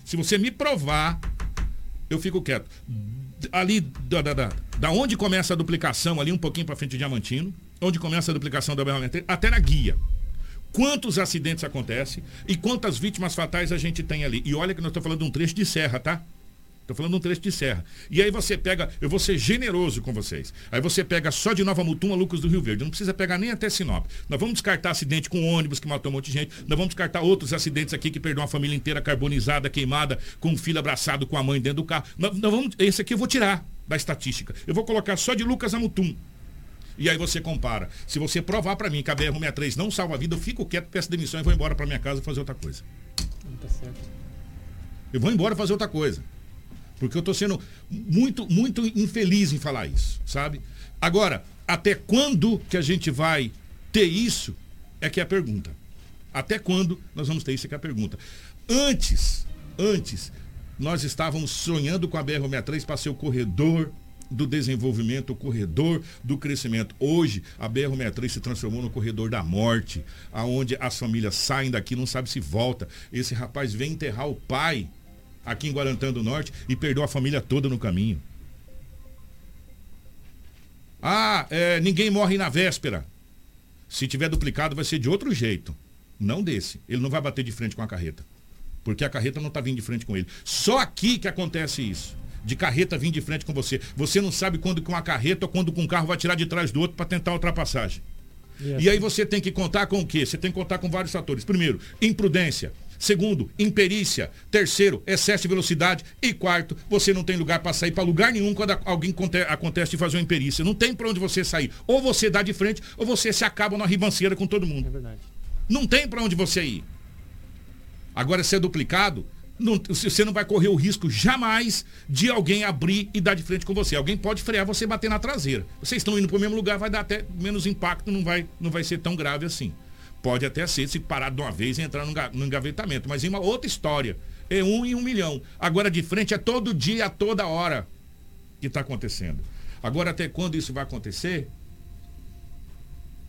Se você me provar, eu fico quieto. Ali, da, da, da, da onde começa a duplicação, ali um pouquinho para frente de Diamantino, onde começa a duplicação da BR até na guia. Quantos acidentes acontecem e quantas vítimas fatais a gente tem ali. E olha que nós estamos falando de um trecho de serra, tá? Estou falando de um trecho de serra. E aí você pega, eu vou ser generoso com vocês. Aí você pega só de Nova Mutum a Lucas do Rio Verde. Não precisa pegar nem até Sinop. Nós vamos descartar acidente com ônibus que matou um monte de gente. Nós vamos descartar outros acidentes aqui que perdeu uma família inteira carbonizada, queimada, com um filho abraçado com a mãe dentro do carro. Nós, nós vamos, esse aqui eu vou tirar da estatística. Eu vou colocar só de Lucas a Mutum. E aí você compara. Se você provar para mim que a BR-163 não salva a vida, eu fico quieto, peço demissão e vou embora para minha casa fazer outra coisa. Tá certo. Eu vou embora fazer outra coisa. Porque eu estou sendo muito, muito infeliz em falar isso, sabe? Agora, até quando que a gente vai ter isso? É que é a pergunta. Até quando nós vamos ter isso? É que é a pergunta. Antes, antes, nós estávamos sonhando com a BR-63 para ser o corredor do desenvolvimento, o corredor do crescimento. Hoje, a BR-63 se transformou no corredor da morte, aonde as famílias saem daqui, não sabe se volta. Esse rapaz vem enterrar o pai aqui em Guarantã do Norte e perdeu a família toda no caminho. Ah, é, ninguém morre na véspera. Se tiver duplicado, vai ser de outro jeito. Não desse. Ele não vai bater de frente com a carreta. Porque a carreta não está vindo de frente com ele. Só aqui que acontece isso. De carreta vir de frente com você. Você não sabe quando com uma carreta ou quando com um carro vai tirar de trás do outro para tentar ultrapassagem. E aí você tem que contar com o quê? Você tem que contar com vários fatores. Primeiro, imprudência. Segundo, imperícia. Terceiro, excesso de velocidade. E quarto, você não tem lugar para sair para lugar nenhum quando alguém acontece de fazer uma imperícia. Não tem para onde você sair. Ou você dá de frente, ou você se acaba na ribanceira com todo mundo. É verdade. Não tem para onde você ir. Agora, se é duplicado, não, você não vai correr o risco jamais de alguém abrir e dar de frente com você. Alguém pode frear você bater na traseira. Vocês estão indo para o mesmo lugar, vai dar até menos impacto, não vai, não vai ser tão grave assim. Pode até ser se parar de uma vez e entrar no engavetamento, mas em uma outra história. É um em um milhão. Agora de frente é todo dia, a toda hora que está acontecendo. Agora até quando isso vai acontecer?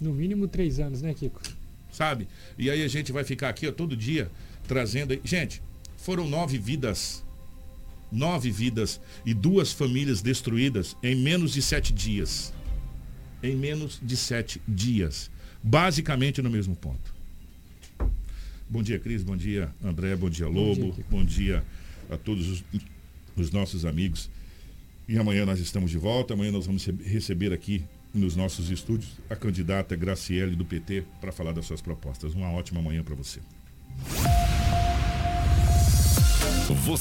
No mínimo três anos, né, Kiko?
Sabe? E aí a gente vai ficar aqui ó, todo dia trazendo. Gente, foram nove vidas. Nove vidas e duas famílias destruídas em menos de sete dias. Em menos de sete dias basicamente no mesmo ponto. Bom dia, Cris. Bom dia, André. Bom dia, Lobo. Bom dia, bom dia a todos os, os, nossos amigos. E amanhã nós estamos de volta. Amanhã nós vamos receber aqui nos nossos estúdios a candidata Graciele do PT para falar das suas propostas. Uma ótima manhã para você.